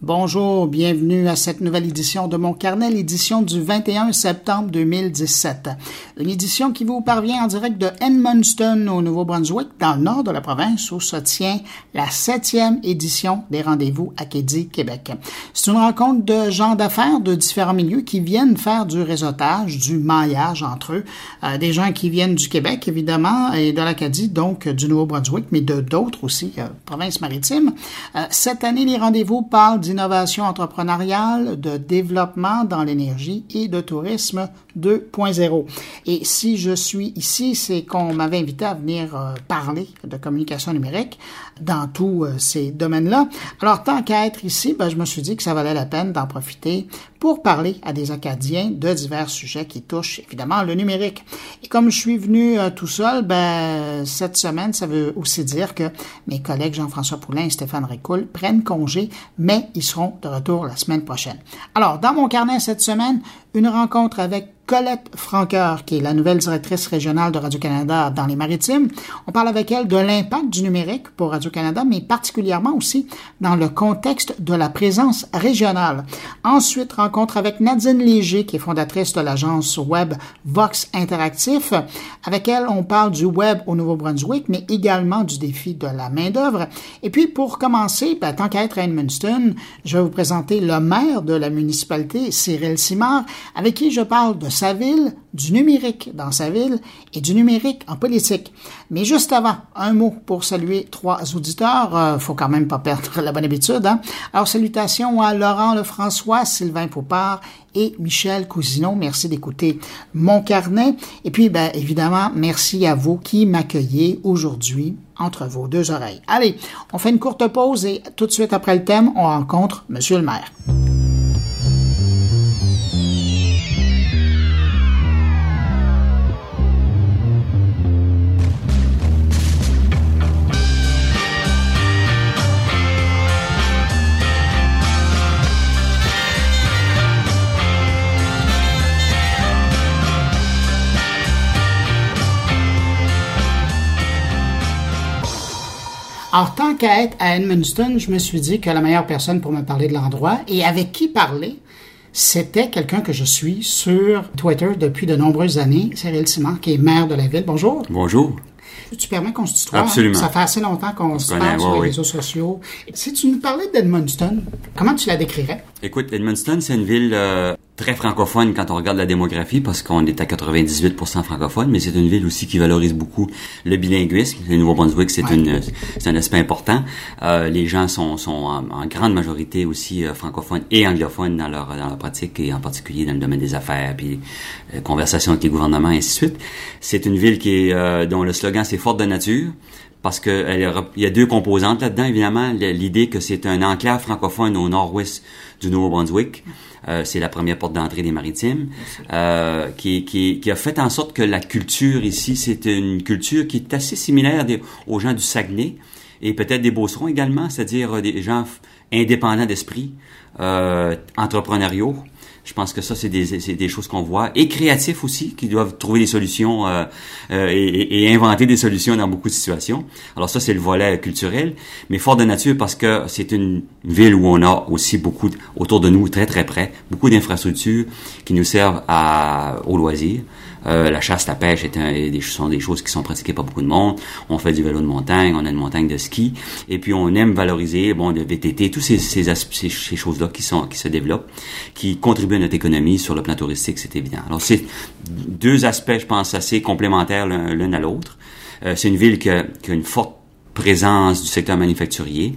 Bonjour, bienvenue à cette nouvelle édition de mon carnet, l'édition du 21 septembre 2017. Une édition qui vous parvient en direct de Edmundston au Nouveau-Brunswick, dans le nord de la province, où se tient la septième édition des rendez-vous Acadie Québec. C'est une rencontre de gens d'affaires de différents milieux qui viennent faire du réseautage, du maillage entre eux. Euh, des gens qui viennent du Québec, évidemment, et de l'Acadie, donc du Nouveau-Brunswick, mais de d'autres aussi, euh, provinces maritimes. Euh, cette année, les rendez-vous parlent d'innovation entrepreneuriale, de développement dans l'énergie et de tourisme 2.0. Et si je suis ici, c'est qu'on m'avait invité à venir euh, parler de communication numérique dans tous euh, ces domaines-là. Alors, tant qu'à être ici, ben, je me suis dit que ça valait la peine d'en profiter pour parler à des Acadiens de divers sujets qui touchent évidemment le numérique. Et comme je suis venu euh, tout seul, ben, cette semaine, ça veut aussi dire que mes collègues Jean-François Poulain et Stéphane Ricoul prennent congé, mais ils seront de retour la semaine prochaine. Alors, dans mon carnet cette semaine, une rencontre avec Colette Franqueur, qui est la nouvelle directrice régionale de Radio-Canada dans les Maritimes. On parle avec elle de l'impact du numérique pour Radio-Canada, mais particulièrement aussi dans le contexte de la présence régionale. Ensuite, rencontre avec Nadine Léger, qui est fondatrice de l'agence web Vox Interactif. Avec elle, on parle du web au Nouveau-Brunswick, mais également du défi de la main-d'œuvre. Et puis, pour commencer, ben, tant qu'à être à Edmundston, je vais vous présenter le maire de la municipalité, Cyril Simard, avec qui je parle de sa ville, du numérique dans sa ville et du numérique en politique. Mais juste avant, un mot pour saluer trois auditeurs. Euh, faut quand même pas perdre la bonne habitude. Hein? Alors, salutations à Laurent Lefrançois, Sylvain Poupard et Michel Cousineau. Merci d'écouter mon carnet. Et puis, ben, évidemment, merci à vous qui m'accueillez aujourd'hui entre vos deux oreilles. Allez, on fait une courte pause et tout de suite après le thème, on rencontre Monsieur le maire. Alors, tant qu'à être à Edmundston, je me suis dit que la meilleure personne pour me parler de l'endroit et avec qui parler, c'était quelqu'un que je suis sur Twitter depuis de nombreuses années, Cyril Simon, qui est maire de la ville. Bonjour. Bonjour. Tu permets qu'on se tutoie? Absolument. Ça fait assez longtemps qu'on se parle sur les oui. réseaux sociaux. Si tu nous parlais d'Edmundston, comment tu la décrirais? Écoute, Edmundston, c'est une ville euh, très francophone quand on regarde la démographie parce qu'on est à 98% francophone, mais c'est une ville aussi qui valorise beaucoup le bilinguisme. Le Nouveau-Brunswick, c'est Ouais. une, c'est un aspect important. Euh, les gens sont, sont en, en grande majorité aussi euh, francophones et anglophones dans leur, dans leur pratique et en particulier dans le domaine des affaires puis euh, conversation avec les gouvernements et ainsi de suite. C'est une ville qui est, euh, dont le slogan c'est forte de nature parce que elle est rep- il y a deux composantes là-dedans, évidemment. L'idée que c'est un enclave francophone au nord-ouest du Nouveau-Brunswick. Euh, c'est la première porte d'entrée des maritimes, euh, qui, qui, qui a fait en sorte que la culture ici, c'est une culture qui est assez similaire des- aux gens du Saguenay et peut-être des Beaucerons également, c'est-à-dire euh, des gens indépendants d'esprit, euh, entrepreneuriaux. Je pense que ça, c'est des, choses qu'on voit. Et créatifs aussi, qui doivent trouver des solutions euh, euh, et, inventer des solutions dans beaucoup de situations. Alors ça, c'est le volet culturel. Mais fort de nature parce que c'est une ville où on a aussi beaucoup, autour de nous, très très près, beaucoup d'infrastructures qui nous servent à, au loisir. Euh, la chasse, la pêche est un- des, sont des choses qui sont pratiquées par beaucoup de monde. On fait du vélo de montagne, on a une montagne de ski, et puis on aime valoriser bon le VTT, tous ces, ces, ces, ces choses-là qui sont qui se développent, qui contribuent à notre économie sur le plan touristique, c'est évident. Alors c'est deux aspects, je pense, assez complémentaires l'un l'un à l'autre. Euh, c'est une ville qui a, qui a une forte présence du secteur manufacturier.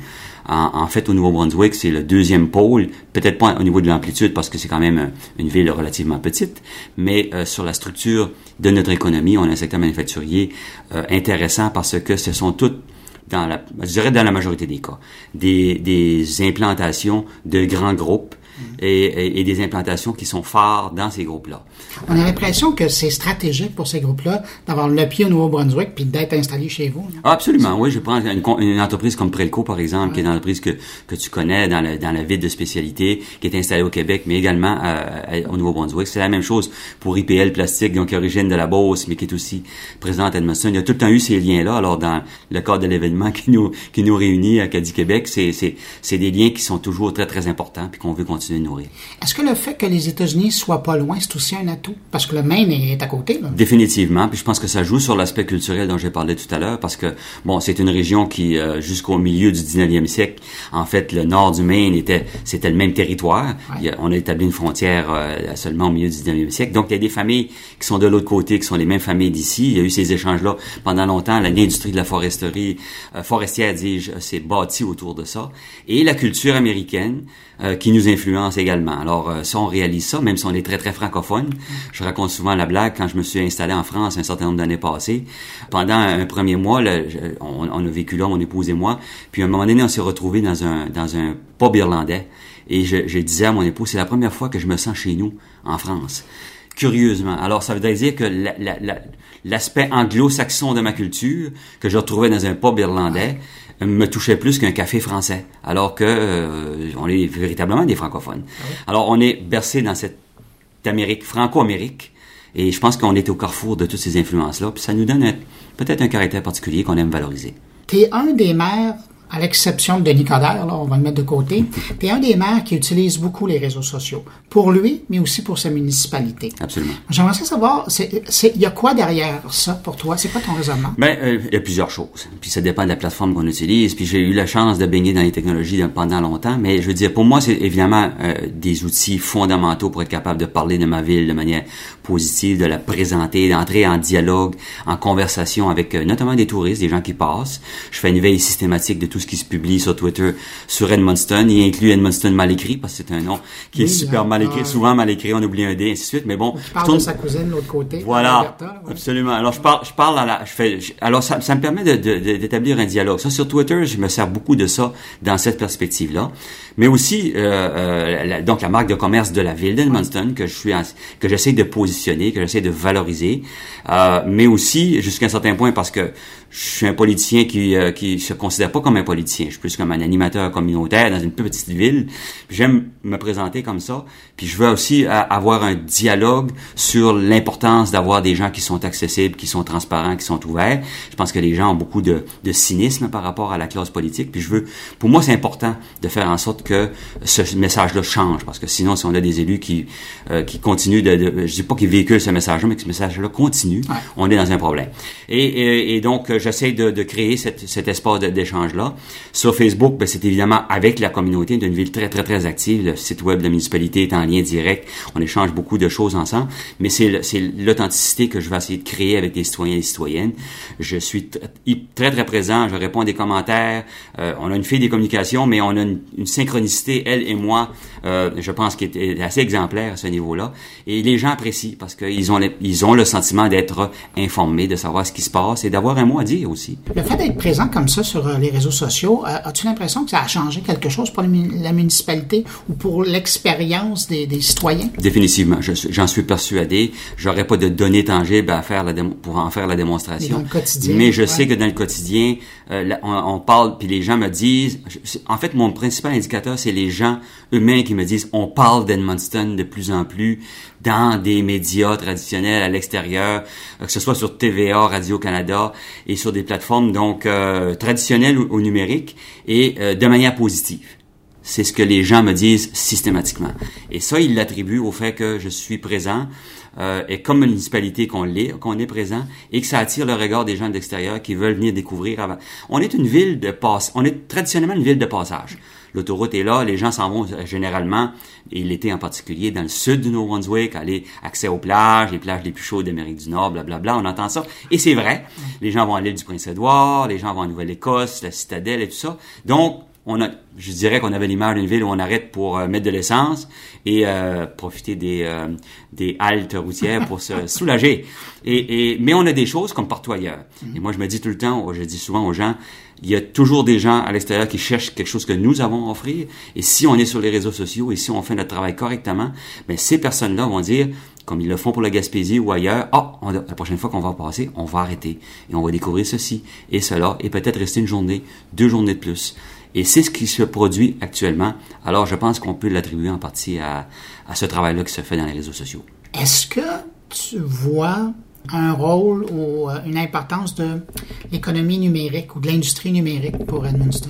En, en fait, au Nouveau-Brunswick, c'est le deuxième pôle, peut-être pas au niveau de l'amplitude parce que c'est quand même euh, une ville relativement petite, mais euh, sur la structure de notre économie, on a un secteur manufacturier euh, intéressant parce que ce sont toutes dans la, je dirais dans la majorité des cas, des, des implantations de grands groupes et, et, des implantations qui sont phares dans ces groupes-là. On a l'impression que c'est stratégique pour ces groupes-là d'avoir le pied au Nouveau-Brunswick puis d'être installé chez vous. Absolument, oui. Je prends une, une, entreprise comme Prelco, par exemple, qui est une entreprise que, que tu connais dans la, dans la ville de spécialité, qui est installée au Québec, mais également au Nouveau-Brunswick. C'est la même chose pour IPL Plastique, donc qui origine de la Beauce, mais qui est aussi présente à Edmundston. Il y a tout le temps eu ces liens-là. Alors, dans le cadre de l'événement qui nous, qui nous réunit à Caddy Québec, c'est, c'est, c'est des liens qui sont toujours très, très importants puis qu'on veut continuer de nourrir. Est-ce que le fait que les États-Unis soient pas loin, c'est aussi un atout? Parce que le Maine est à côté, là. Définitivement. Puis je pense que ça joue sur l'aspect culturel dont j'ai parlé tout à l'heure parce que, bon, c'est une région qui, euh, jusqu'au milieu du 19e siècle, en fait, le nord du Maine était, c'était le même territoire. on a établi une frontière euh, seulement au milieu du 19e siècle. Donc, il y a des familles qui sont de l'autre côté, qui sont les mêmes familles d'ici. Il y a eu ces échanges-là pendant longtemps. L'industrie de la foresterie, euh, forestière, dis-je, s'est bâtie autour de ça. Et la culture américaine, euh, qui nous influence également. Alors, euh, ça, on réalise ça, même si on est très, très francophone. Je raconte souvent la blague quand je me suis installé en France un certain nombre d'années passées. Pendant un premier mois, on, a vécu là, mon épouse et moi. Puis à un moment donné, on s'est retrouvés dans un, dans un pub irlandais. Et je, je disais à mon épouse, c'est la première fois que je me sens chez nous, en France curieusement. Alors, ça veut dire que l'aspect anglo-saxon de ma culture, que je retrouvais dans un pub irlandais, me touchait plus qu'un café français, alors que euh, on est véritablement des francophones. Ah alors, on est bercé dans cette Amérique, franco-amérique, et je pense qu'on est au carrefour de toutes ces influences-là, puis ça nous donne peut-être un caractère particulier qu'on aime valoriser. Tu es un des maires à l'exception de Denis Coderre, là, on va le mettre de côté, tu un des maires qui utilise beaucoup les réseaux sociaux. Pour lui, mais aussi pour sa municipalité. Absolument. J'aimerais savoir, il y a quoi derrière ça pour toi? C'est quoi ton raisonnement? Ben, euh, il y a plusieurs choses. Puis ça dépend de la plateforme qu'on utilise. Puis j'ai eu la chance de baigner dans les technologies pendant longtemps. Mais je veux dire, pour moi, c'est évidemment euh, des outils fondamentaux pour être capable de parler de ma ville de manière positive, de la présenter, d'entrer en dialogue, en conversation avec euh, notamment des touristes, des gens qui passent. Je fais une veille systématique de tout ce qui se publie sur Twitter sur Edmundston. Il inclut Edmundston mal écrit parce que c'est un nom qui est super mal écrit, souvent mal écrit, on oublie un D, ainsi de suite. Mais bon, je parle de sa cousine de l'autre côté. Voilà, absolument. Alors je parle, je parle à la, je fais, alors ça, ça me permet d'établir de, un dialogue. Ça sur Twitter, je me sers beaucoup de ça dans cette perspective-là mais aussi euh, euh, donc la marque de commerce de la ville d'Edmundston que je suis que j'essaie de positionner, que j'essaie de valoriser, euh, mais aussi jusqu'à un certain point parce que je suis un politicien qui euh, qui se considère pas comme un politicien, je suis plus comme un animateur communautaire dans une petite ville. J'aime me présenter comme ça, puis je veux aussi avoir un dialogue sur l'importance d'avoir des gens qui sont accessibles, qui sont transparents, qui sont ouverts. Je pense que les gens ont beaucoup de, de cynisme par rapport à la classe politique, puis je veux pour moi c'est important de faire en sorte que ce message-là change, parce que sinon, si on a des élus qui euh, qui continuent de, de, je dis pas qu'ils véhiculent ce message-là, mais que ce message-là continue, on est dans un problème. Et, et, donc, euh, j'essaie de, de, créer cette, cet espace d'échange-là. Sur Facebook, ben, c'est évidemment avec la communauté d'une ville très, très, très active. Le site web de la municipalité est en lien direct. On échange beaucoup de choses ensemble, mais c'est l'authenticité que je vais essayer de créer avec les citoyens et les citoyennes. Je suis très, très présent, je réponds à des commentaires. Euh, on a une fille des communications, mais on a une, une synchronicité, elle et moi, euh, je pense qu'elle est assez exemplaire à ce niveau-là. Et les gens apprécient parce qu'ils ont, ils ont le sentiment d'être informés, de savoir ce qui se passe et d'avoir un mot à dire aussi. Le fait d'être présent comme ça sur euh, les réseaux sociaux, euh, as-tu l'impression que ça a changé quelque chose pour la municipalité ou pour l'expérience des, des, citoyens? Définitivement. J'en suis persuadé. J'aurais pas de données tangibles à faire la pour en faire la démonstration. Mais, dans le quotidien, Mais je sais que dans le quotidien, on, on, parle, puis les gens me disent... En fait, mon principal indicateur, c'est les gens eux-mêmes qui me disent on parle d'Edmundston de plus en plus dans des médias traditionnels à l'extérieur, euh, que ce soit sur TVA, Radio-Canada et sur des plateformes donc euh, traditionnelles ou, numériques et euh, de manière positive. C'est ce que les gens me disent systématiquement. Et ça, ils l'attribuent au fait que je suis présent et comme municipalité qu'on l'est, qu'on est présent et que ça attire le regard des gens de l'extérieur qui veulent venir découvrir. Avant. On est une ville de passe, on est traditionnellement une ville de passage. L'autoroute est là, les gens s'en vont euh, généralement, et l'été en particulier, dans le sud du Nouveau-Brunswick, aller accès aux plages, les plages les plus chaudes d'Amérique du Nord, blablabla, on entend ça. Et c'est vrai, les gens vont à l'île du Prince-Édouard, les gens vont à Nouvelle-Écosse, la Citadelle et tout ça. Donc, on a, je dirais qu'on avait l'image d'une ville où on arrête pour euh, mettre de l'essence et euh, profiter des, euh, des haltes routières pour se soulager. Et, et, mais on a des choses comme partout ailleurs. Et moi, je me dis tout le temps, je dis souvent aux gens, il y a toujours des gens à l'extérieur qui cherchent quelque chose que nous avons à offrir. Et si on est sur les réseaux sociaux et si on fait notre travail correctement, ben ces personnes-là vont dire, comme ils le font pour la Gaspésie ou ailleurs, ah, oh, la prochaine fois qu'on va passer, on va arrêter et on va découvrir ceci et cela et peut-être rester une journée, deux journées de plus. Et c'est ce qui se produit actuellement. Alors, je pense qu'on peut l'attribuer en partie à, à ce travail-là qui se fait dans les réseaux sociaux. Est-ce que tu vois un rôle ou euh, une importance de l'économie numérique ou de l'industrie numérique pour Edmundston?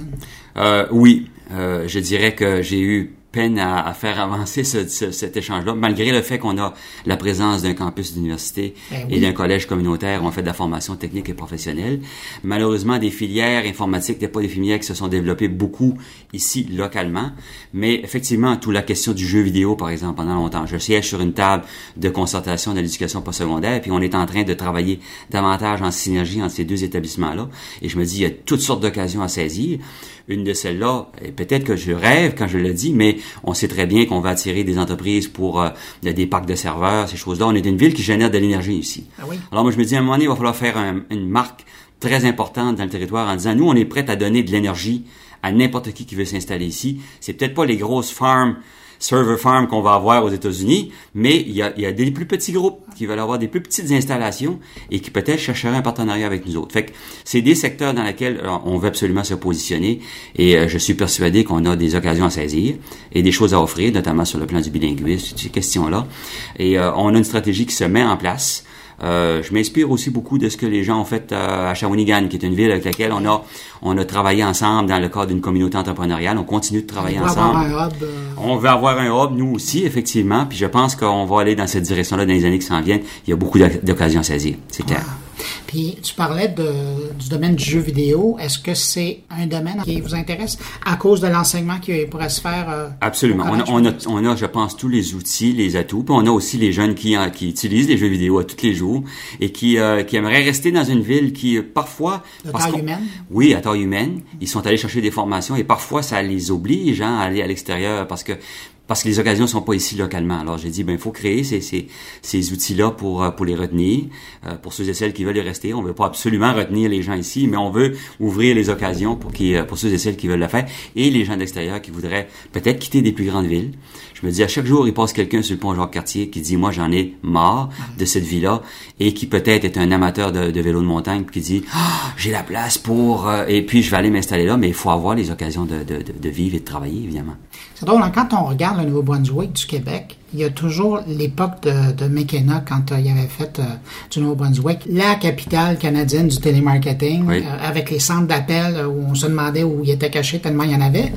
Euh, oui, euh, je dirais que j'ai eu peine à, à faire avancer ce, ce, cet échange-là, malgré le fait qu'on a la présence d'un campus d'université Ben et d'un collège communautaire où on fait de la formation technique et professionnelle. Malheureusement, des filières informatiques, n'est pas des filières qui se sont développées beaucoup ici localement, mais effectivement, toute la question du jeu vidéo, par exemple, pendant longtemps, je siège sur une table de concertation de l'éducation postsecondaire, puis on est en train de travailler davantage en synergie entre ces deux établissements-là, et je me dis, il y a toutes sortes d'occasions à saisir. Une de celles-là, et peut-être que je rêve quand je le dis, mais on sait très bien qu'on va attirer des entreprises pour euh, des parcs de serveurs, ces choses-là. On est une ville qui génère de l'énergie ici. Ah oui. Alors moi, je me dis, à un moment donné, il va falloir faire un- une marque très importante dans le territoire en disant, nous, on est prêt à donner de l'énergie à n'importe qui qui veut s'installer ici. C'est peut-être pas les grosses farms, server farms qu'on va avoir aux États-Unis, mais il y a, il y a des plus petits groupes qui veulent avoir des plus petites installations et qui peut-être chercheraient un partenariat avec nous autres. Fait que c'est des secteurs dans lesquels euh, on veut absolument se positionner et euh, je suis persuadé qu'on a des occasions à saisir et des choses à offrir, notamment sur le plan du bilinguisme, ces questions-là. Et euh, on a une stratégie qui se met en place. Euh, je m'inspire aussi beaucoup de ce que les gens ont fait euh, à Shawinigan, qui est une ville avec laquelle on a on a travaillé ensemble dans le cadre d'une communauté entrepreneuriale. On continue de travailler On ensemble. avoir un hub. euh, On veut avoir un hub, nous aussi, effectivement. Puis je pense qu'on va aller dans cette direction-là dans les années qui s'en viennent. Il y a beaucoup d'oc- d'occasions à saisir, c'est clair. Puis tu parlais de, du domaine du jeu vidéo. Est-ce que c'est un domaine qui vous intéresse à cause de l'enseignement qui pourrait se faire? euh, Absolument. On a, collège? on, a, on a, je pense, tous les outils, les atouts. Puis on a aussi les jeunes qui, qui utilisent les jeux vidéo à tous les jours et qui, euh, qui aimeraient rester dans une ville qui, euh, parfois... De parce taille humaine? Oui, à taille humaine. Ils sont allés chercher des formations et parfois ça les oblige hein, à aller à l'extérieur parce que parce que les occasions sont pas ici localement. Alors j'ai dit ben il faut créer ces, ces, ces outils-là pour euh, pour les retenir, euh, pour ceux et celles qui veulent y rester. On veut pas absolument retenir les gens ici, mais on veut ouvrir les occasions pour qui pour ceux et celles qui veulent le faire et les gens d'extérieur qui voudraient peut-être quitter des plus grandes villes. Je me dis à chaque jour il passe quelqu'un sur le pont Jacques-Cartier qui dit moi j'en ai marre de cette vie-là et qui peut-être est un amateur de, vélo de montagne qui dit Ah, j'ai la place pour euh, et puis je vais aller m'installer là mais il faut avoir les occasions de, de, de, de vivre et de travailler évidemment. C'est drôle, hein, quand on regarde le Nouveau-Brunswick du Québec, il y a toujours l'époque de, de McKenna quand euh, il avait fait euh, du Nouveau-Brunswick la capitale canadienne du télémarketing, Oui. euh, avec les centres d'appel euh, où on se demandait où il était caché tellement il y en avait.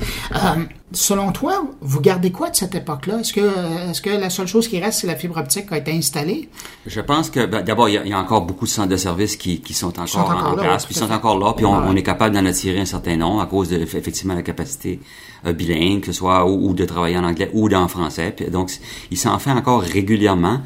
Selon toi, vous gardez quoi de cette époque-là? Est-ce que, est-ce que la seule chose qui reste, c'est la fibre optique qui a été installée? Je pense que ben, d'abord il y, a- il y a encore beaucoup de centres de services qui, qui sont encore, sont encore en là, place, puis sont encore là, puis on, est capable d'en attirer un certain nombre à cause de effectivement la capacité bilingue, que ce soit ou, ou de travailler en anglais ou en français. Puis, donc il s'en fait encore régulièrement.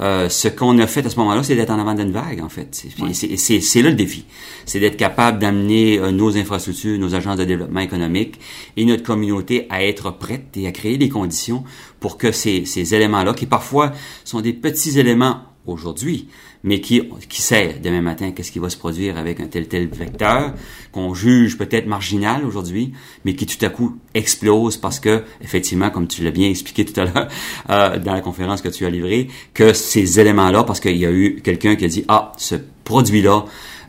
Euh, ce qu'on a fait à ce moment-là, c'est d'être en avant d'une vague en fait. C'est- là le défi, c'est d'être capable d'amener euh, nos infrastructures, nos agences de développement économique et notre communauté à être prête et à créer les conditions pour que ces, ces éléments-là, qui parfois sont des petits éléments aujourd'hui, mais qui, qui sait demain matin qu'est-ce qui va se produire avec un tel tel vecteur qu'on juge peut-être marginal aujourd'hui, mais qui tout à coup explose parce que effectivement, comme tu l'as bien expliqué tout à l'heure euh, dans la conférence que tu as livrée, que ces éléments-là, parce qu'il y a eu quelqu'un qui a dit ah ce produit-là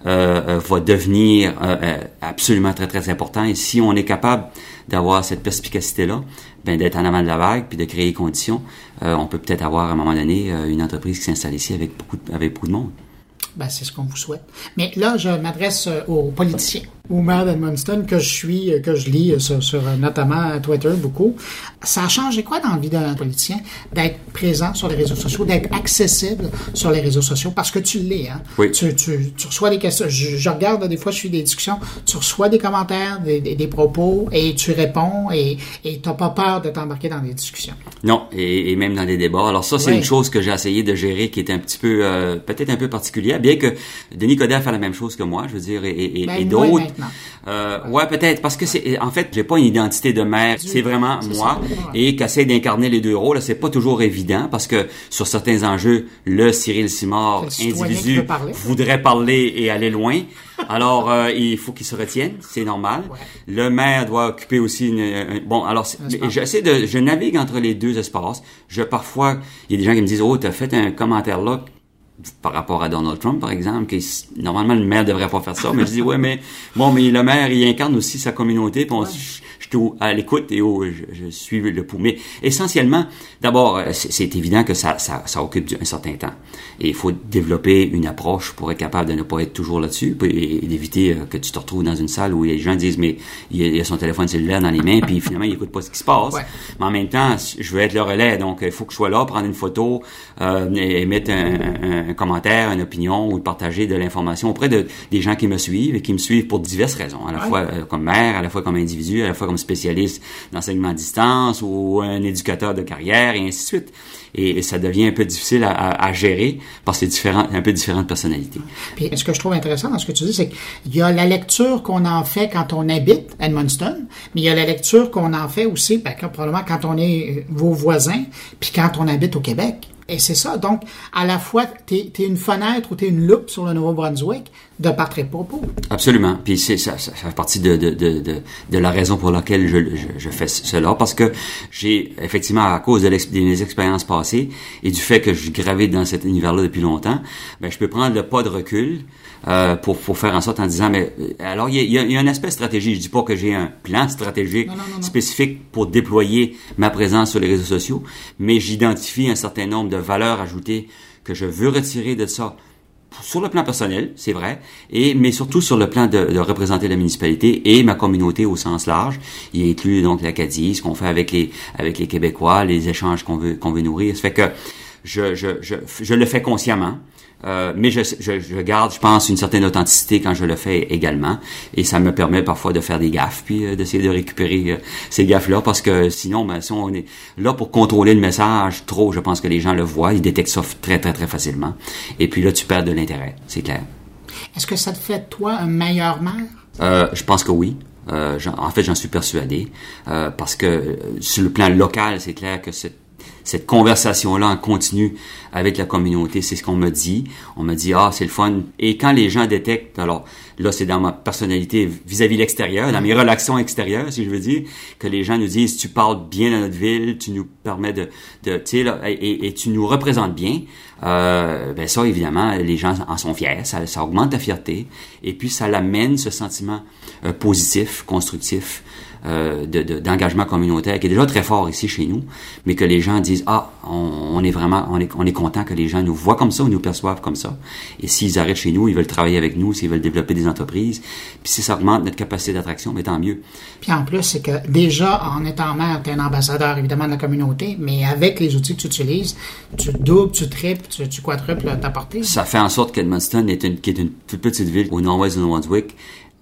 euh, euh, va devenir euh, euh, absolument très très important. Et si on est capable d'avoir cette perspicacité-là, ben d'être en avant de la vague puis de créer les conditions, euh, on peut peut-être avoir à un moment donné euh, une entreprise qui s'installe ici avec beaucoup de, avec beaucoup de monde. Ben, c'est ce qu'on vous souhaite. Mais là, je m'adresse euh, aux politiciens, au maire d'Edmundston que je suis, euh, que je lis euh, sur, sur, euh, notamment Twitter beaucoup. Ça a changé quoi dans la vie d'un politicien d'être présent sur les réseaux sociaux, d'être accessible sur les réseaux sociaux? Parce que tu l'es, hein? Oui. Tu, tu, tu reçois des questions. Je, je regarde, des fois, je suis des discussions. Tu reçois des commentaires, des, des, des propos, et tu réponds, et tu n'as pas peur de t'embarquer dans des discussions. Non, et, et même dans des débats. Alors ça, c'est Oui. une chose que j'ai essayé de gérer qui est un petit peu, euh, peut-être un peu particulière, bien que Denis Coderre fait la même chose que moi, je veux dire, et, et, Ben, et oui, d'autres, Euh, ouais, peut-être, parce que c'est, en fait, j'ai pas une identité de maire, c'est vraiment moi, et qu'essaie d'incarner les deux rôles, c'est pas toujours évident, parce que sur certains enjeux, le Cyril Simard, individu, voudrait parler et aller loin. Alors, euh, il faut qu'il se retienne, c'est normal. Le maire doit occuper aussi une... bon, alors, j'essaie de... Je navigue entre les deux espaces. Je, parfois, il y a des gens qui me disent, oh, t'as fait un commentaire là par rapport à Donald Trump, par exemple, que normalement le maire devrait pas faire ça, mais je dis ouais, mais bon, mais le maire il incarne aussi sa communauté, puis je, suis à l'écoute et je, suis le. Mais essentiellement, d'abord, euh, c'est évident que ça, ça, ça occupe un certain temps. Et il faut développer une approche pour être capable de ne pas être toujours là-dessus et, d'éviter euh, que tu te retrouves dans une salle où les gens disent, mais il a, son téléphone cellulaire dans les mains, puis finalement, il écoute pas ce qui se passe. Mais en même temps, je veux être le relais, donc il faut que je sois là, prendre une photo, euh, et mettre un, un, commentaire, une opinion ou partager de l'information auprès de, des gens qui me suivent et qui me suivent pour diverses raisons, à la fois comme maire, à la fois comme individu, à la fois comme spécialiste d'enseignement à distance ou un éducateur de carrière et ainsi de suite. Et, ça devient un peu difficile à, à, gérer parce que c'est différent, un peu différentes personnalités. Puis ce que je trouve intéressant dans ce que tu dis, c'est qu'il y a la lecture qu'on en fait quand on habite Edmundston, mais il y a la lecture qu'on en fait aussi, ben, probablement quand on est vos voisins, puis quand on habite au Québec. Et c'est ça. Donc, à la fois, tu es, une fenêtre ou tu es une loupe sur le Nouveau-Brunswick de par tes propos. Absolument. Puis c'est, ça, ça fait partie de, de, de, de, de la raison pour laquelle je, je, je, fais cela. Parce que j'ai, effectivement, à cause de, mes expériences passées et du fait que je gravite dans cet univers-là depuis longtemps, ben, je peux prendre le pas de recul euh, pour, pour faire en sorte en disant, mais euh, alors il y a, y a, un aspect stratégique. Je dis pas que j'ai un plan stratégique spécifique pour déployer ma présence sur les réseaux sociaux, mais j'identifie un certain nombre de valeurs ajoutées que je veux retirer de ça sur le plan personnel, c'est vrai, et mais surtout sur le plan de, de, représenter la municipalité et ma communauté au sens large. Il inclut donc l'Acadie, ce qu'on fait avec les avec les Québécois, les échanges qu'on veut qu'on veut nourrir. Ça fait que je, je, je le fais consciemment. Euh, mais je, je, je, garde, je pense, une certaine authenticité quand je le fais également. Et ça me permet parfois de faire des gaffes, puis euh, d'essayer de récupérer euh, ces gaffes-là, parce que sinon, ben, si on est là pour contrôler le message trop, je pense que les gens le voient, ils détectent ça très, très, très facilement. Et puis là, tu perds de l'intérêt, c'est clair. Est-ce que ça te fait, toi, un meilleur maire? Euh, je pense que oui. Euh, en fait, j'en suis persuadé. parce que sur le plan local, c'est clair que cette cette conversation-là en continu avec la communauté. C'est ce qu'on me dit. On me dit, ah, c'est le fun. Et quand les gens détectent, alors là, c'est dans ma personnalité vis-à-vis l'extérieur, dans mes relations extérieures, si je veux dire, que les gens nous disent, tu parles bien de notre ville, tu nous permets de, de tu sais, et, et, tu nous représentes bien. Euh, ben ça, évidemment, les gens en sont fiers. Ça, ça augmente ta fierté. Et puis, ça l'amène, ce sentiment euh, positif, constructif euh, d'engagement communautaire qui est déjà très fort ici chez nous, mais que les gens disent ah on, est vraiment on est on est content que les gens nous voient comme ça ou nous perçoivent comme ça. Et s'ils arrêtent chez nous, ils veulent travailler avec nous, s'ils veulent développer des entreprises, puis si ça augmente notre capacité d'attraction, mais tant mieux. Puis en plus, c'est que déjà en étant maire, tu es un ambassadeur évidemment de la communauté, mais avec les outils que tu utilises, tu doubles, tu triples, tu, tu quadruples ta portée. Ça fait en sorte qu'Edmundston est une qui est une toute petite ville au nord-ouest de New Brunswick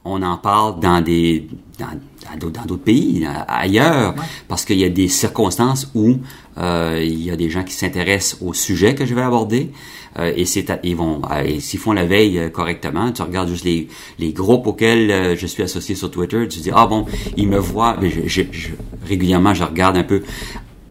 on en parle dans des dans, d'autres pays ailleurs parce qu'il y a des circonstances où euh, il y a des gens qui s'intéressent au sujet que je vais aborder et c'est ils vont euh, s'ils font la veille euh, correctement. Tu regardes juste les, les groupes auxquels je suis associé sur Twitter tu dis ah bon ils me voient je, je, régulièrement je regarde un peu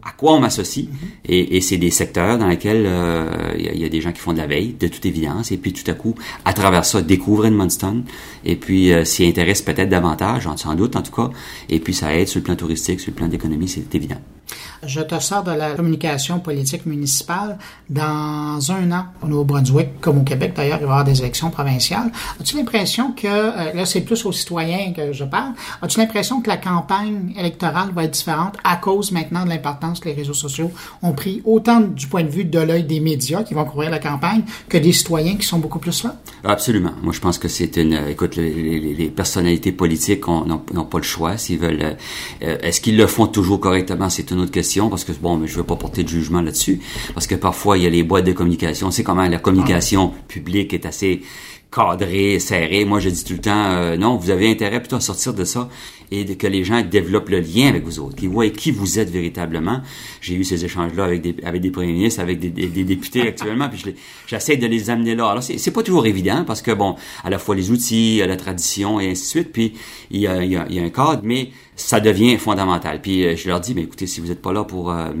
à quoi on m'associe. et, c'est des secteurs dans lesquels euh, il y, a des gens qui font de la veille, de toute évidence, et puis tout à coup, à travers ça, découvrent Edmundston, et puis euh, s'y intéressent peut-être davantage, sans doute en tout cas, et puis ça aide sur le plan touristique, sur le plan d'économie, c'est évident. Je te sors de la communication politique municipale dans un an au Nouveau-Brunswick, comme au Québec d'ailleurs, il va y avoir des élections provinciales. As-tu l'impression que, euh, là c'est plus aux citoyens que je parle, as-tu l'impression que la campagne électorale va être différente à cause maintenant de l'importance que les réseaux sociaux ont pris, autant du point de vue de l'œil des médias qui vont couvrir la campagne que des citoyens qui sont beaucoup plus là? Absolument. Moi je pense que c'est une... Euh, écoute, les, personnalités politiques n'ont pas le choix s'ils veulent... Euh, est-ce qu'ils le font toujours correctement? C'est une autre question parce que bon, mais je veux pas porter de jugement là-dessus parce que parfois il y a les boîtes de communication. C'est comment la communication publique est assez cadré, serré. Moi, je dis tout le temps, non, vous avez intérêt plutôt à sortir de ça et que les gens développent le lien avec vous autres, qu'ils voient qui vous êtes véritablement. J'ai eu ces échanges-là avec des, avec des premiers ministres, avec des, des, députés actuellement, puis j'essaie de les amener là. Alors, c'est pas toujours évident parce que, bon, à la fois les outils, la tradition et ainsi de suite, puis il y a, il y a, y a un cadre, mais ça devient fondamental. Puis euh, je leur dis, mais écoutez, si vous n'êtes pas là pour euh,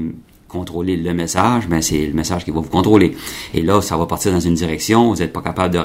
contrôler le message, ben c'est le message qui va vous contrôler. Et là, ça va partir dans une direction, vous n'êtes pas capable de,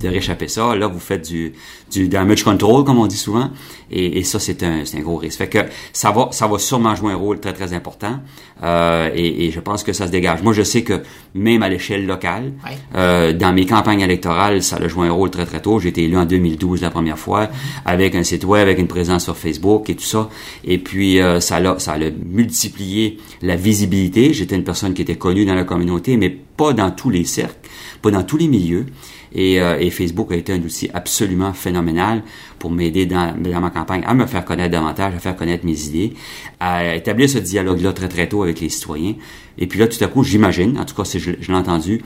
de réchapper ça. Là, vous faites du, du damage control, comme on dit souvent. Et, et ça, c'est un, un gros risque. Fait que ça va, ça va sûrement jouer un rôle très, très important. Euh, et, et, je pense que ça se dégage. Moi, je sais que même à l'échelle locale, euh, dans mes campagnes électorales, ça a joué un rôle très, très tôt. J'ai été élu en 2012 la première fois, avec un site web, avec une présence sur Facebook et tout ça. Et puis, euh, ça a, ça a multiplié la visibilité. J'étais une personne qui était connue dans la communauté, mais pas dans tous les cercles, pas dans tous les milieux. Et, euh, et, Facebook a été un outil absolument phénoménal pour m'aider dans, ma campagne à me faire connaître davantage, à faire connaître mes idées, à établir ce dialogue-là très très tôt avec les citoyens. Et puis là, tout à coup, j'imagine, en tout cas, je, je l'ai entendu,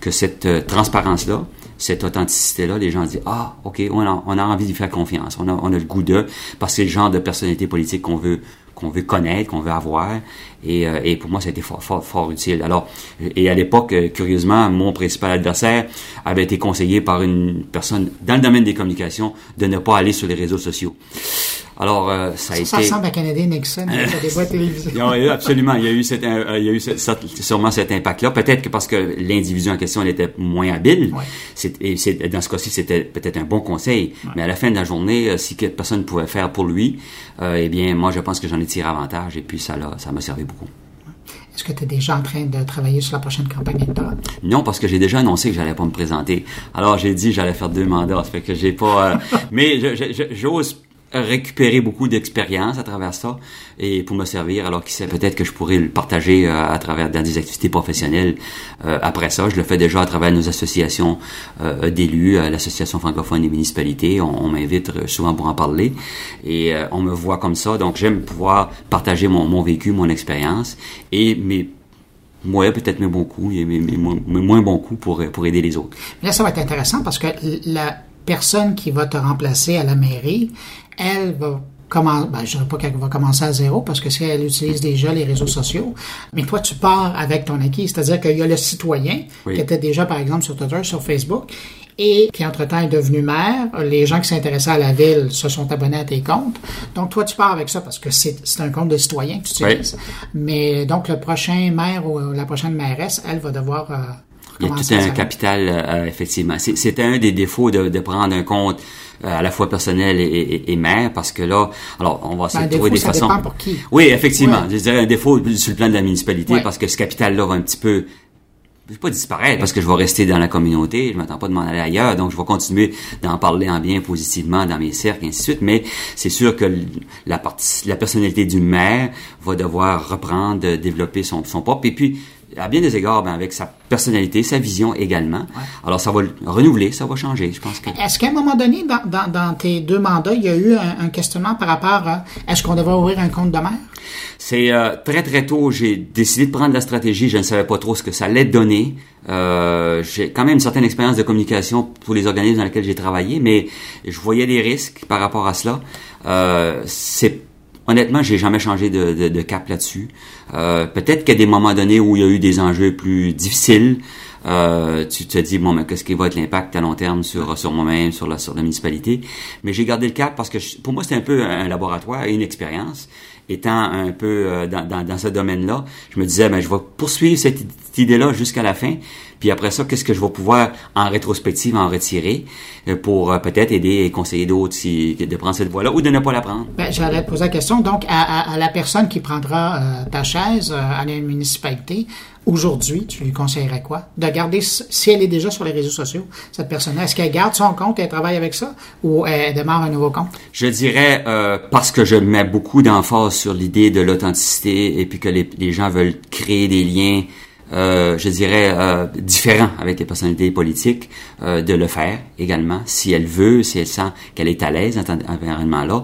que cette euh, transparence-là, cette authenticité-là, les gens disent ah ok, on a, envie d'y faire confiance, on a, on a le goût de, parce que c'est le genre de personnalité politique qu'on veut qu'on veut connaître, qu'on veut avoir. Et, euh, et, pour moi, ça a été fort, fort, fort utile. Alors, et à l'époque, euh, curieusement, mon principal adversaire avait été conseillé par une personne dans le domaine des communications de ne pas aller sur les réseaux sociaux. Alors, euh, ça a ça, été... Ça ressemble à Canadien Nixon, des voix télévisées. absolument, il y a eu, cet, il y a eu sûrement cet impact-là. Peut-être que parce que l'individu en question, elle était moins habile. Ouais. Et c'est, dans ce cas-ci, c'était peut-être un bon conseil. Ouais. Mais à la fin de la journée, si quelque personne pouvait faire pour lui, euh, eh bien, moi, je pense que j'en ai tiré avantage et puis ça, là, ça m'a servi beaucoup. Est-ce que tu es déjà en train de travailler sur la prochaine campagne électorale? Non, parce que j'ai déjà annoncé que j'allais pas me présenter. Alors, j'ai dit que j'allais faire deux mandats. Ça fait que j'ai pas... Euh, mais j'ose récupérer beaucoup d'expérience à travers ça et pour me servir alors qui sait peut-être que je pourrais le partager euh, à travers dans des activités professionnelles euh, après ça. Je le fais déjà à travers nos associations euh, d'élus l'association francophone des municipalités. On, m'invite souvent pour en parler et on me voit comme ça. Donc j'aime pouvoir partager mon, vécu mon expérience et mes moi, peut-être mes bons coups, mais, mes, mes, mes moins bons coups pour, pour aider les autres. Là, ça va être intéressant parce que la personne qui va te remplacer à la mairie, elle va comment, ben, je dirais pas qu'elle va commencer à zéro parce que si elle utilise déjà les réseaux sociaux, mais toi tu pars avec ton acquis, c'est-à-dire qu'il y a le citoyen oui. qui était déjà par exemple sur Twitter, sur Facebook et qui entre-temps est devenu maire. Les gens qui s'intéressaient à la ville se sont abonnés à tes comptes. Donc toi tu pars avec ça parce que c'est un compte de citoyen que tu utilises. Oui. Mais donc le prochain maire ou la prochaine mairesse, elle va devoir euh, il y a tout un capital, euh, effectivement. C'était un des défauts de, de prendre un compte euh, à la fois personnel et, et, et, maire, parce que là, alors on va essayer ben, de trouver défaut, des façons. Dépend pour qui. Oui, effectivement. Ouais. Je dirais un défaut sur le plan de la municipalité, ouais. parce que ce capital-là va un petit peu je vais pas disparaître parce que je vais rester dans la communauté, je m'attends pas de m'en aller ailleurs, donc je vais continuer d'en parler en bien positivement dans mes cercles et ainsi de suite, mais c'est sûr que la, partie, la personnalité du maire va devoir reprendre, développer son, son propre, et puis à bien des égards, ben, avec sa personnalité, sa vision également. Ouais. Alors, ça va renouveler, ça va changer, je pense que... Est-ce qu'à un moment donné, dans, dans, dans, tes deux mandats, il y a eu un, un questionnement par rapport à est-ce qu'on devrait ouvrir un compte de maire? C'est euh, très, très tôt, j'ai décidé de prendre la stratégie. Je ne savais pas trop ce que ça allait donner. Euh, j'ai quand même une certaine expérience de communication pour les organismes dans lesquels j'ai travaillé, mais je voyais des risques par rapport à cela. Euh, c'est honnêtement, j'ai jamais changé de, de, cap là-dessus. Euh, peut-être qu'à des moments donnés où il y a eu des enjeux plus difficiles, euh, tu te dis bon mais qu'est-ce qui va être l'impact à long terme sur sur moi-même sur la sur la municipalité? Mais j'ai gardé le cap parce que pour moi c'était un peu un laboratoire et une expérience. Étant un peu euh, dans, dans, ce domaine-là je me disais ben je vais poursuivre cette idée-là jusqu'à la fin puis après ça qu'est-ce que je vais pouvoir en rétrospective en retirer euh, pour euh, peut-être aider et conseiller d'autres si, de prendre cette voie-là ou de ne pas la prendre? Ben, j'allais te poser la question donc à, à, à la personne qui prendra euh, ta chaise à la municipalité aujourd'hui, tu lui conseillerais quoi? De garder, si elle est déjà sur les réseaux sociaux, cette personne-là, est-ce qu'elle garde son compte et elle travaille avec ça ou elle démarre un nouveau compte? Je dirais, euh, parce que je mets beaucoup d'emphase sur l'idée de l'authenticité et puis que les, les gens veulent créer des liens euh, je dirais, euh, différent avec les personnalités politiques, euh, de le faire également, si elle veut, si elle sent qu'elle est à l'aise dans cet environnement-là.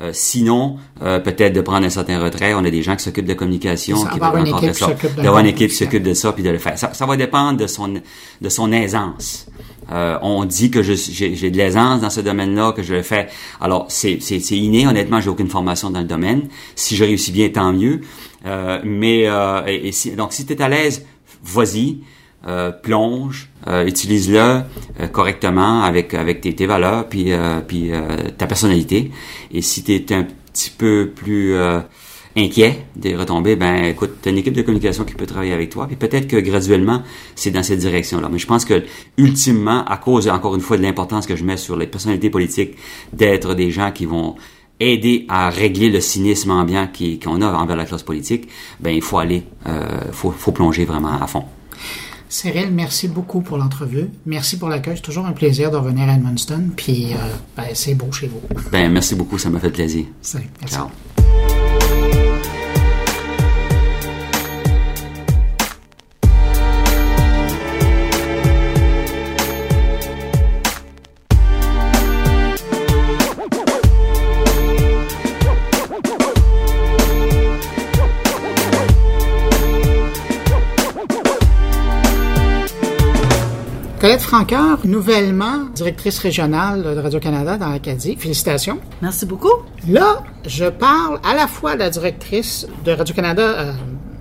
Euh, sinon, euh, peut-être de prendre un certain retrait. On a des gens qui s'occupent de communication, ça, qui avoir une équipe ça, d'avoir une équipe qui s'occupe de ça, puis de le faire. Ça, ça va dépendre de son de son aisance. Euh, on dit que j'ai de l'aisance dans ce domaine-là, que je le fais. Alors, c'est inné. Honnêtement, j'ai aucune formation dans le domaine. Si je réussis bien, tant mieux. Euh, mais euh, donc, si tu es à l'aise, vas-y. Euh, plonge, utilise-le correctement avec avec tes, valeurs puis puis ta personnalité. Et si tu un petit peu plus inquiet des retombées, ben écoute, tu as une équipe de communication qui peut travailler avec toi, puis peut-être que graduellement, c'est dans cette direction-là. Mais je pense que ultimement, à cause encore une fois de l'importance que je mets sur les personnalités politiques, d'être des gens qui vont aider à régler le cynisme ambiant qu'on a envers la classe politique, ben il faut aller, euh, faut, faut plonger vraiment à fond. Cyril, merci beaucoup pour l'entrevue. Merci pour l'accueil. C'est toujours un plaisir de revenir à Edmundston. Puis, euh, ben, c'est beau chez vous. Ben, merci beaucoup. Ça m'a fait plaisir. Merci. Ciao. Colette Franqueur, nouvellement directrice régionale de Radio-Canada dans l'Acadie. Félicitations. Merci beaucoup. Là, je parle à la fois de la directrice de Radio-Canada euh,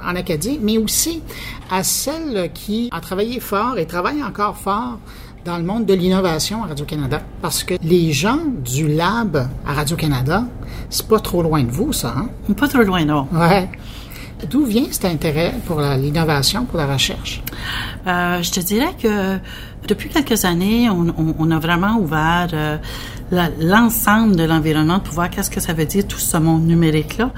en Acadie, mais aussi à celle qui a travaillé fort et travaille encore fort dans le monde de l'innovation à Radio-Canada. Parce que les gens du lab à Radio-Canada, c'est pas trop loin de vous, ça, hein? Pas trop loin, non. Ouais. D'où vient cet intérêt pour l'innovation, pour la recherche? Euh, je te dirais que depuis quelques années, on, on, a vraiment ouvert euh, l'ensemble de l'environnement pour voir qu'est-ce que ça veut dire tout ce monde numérique-là.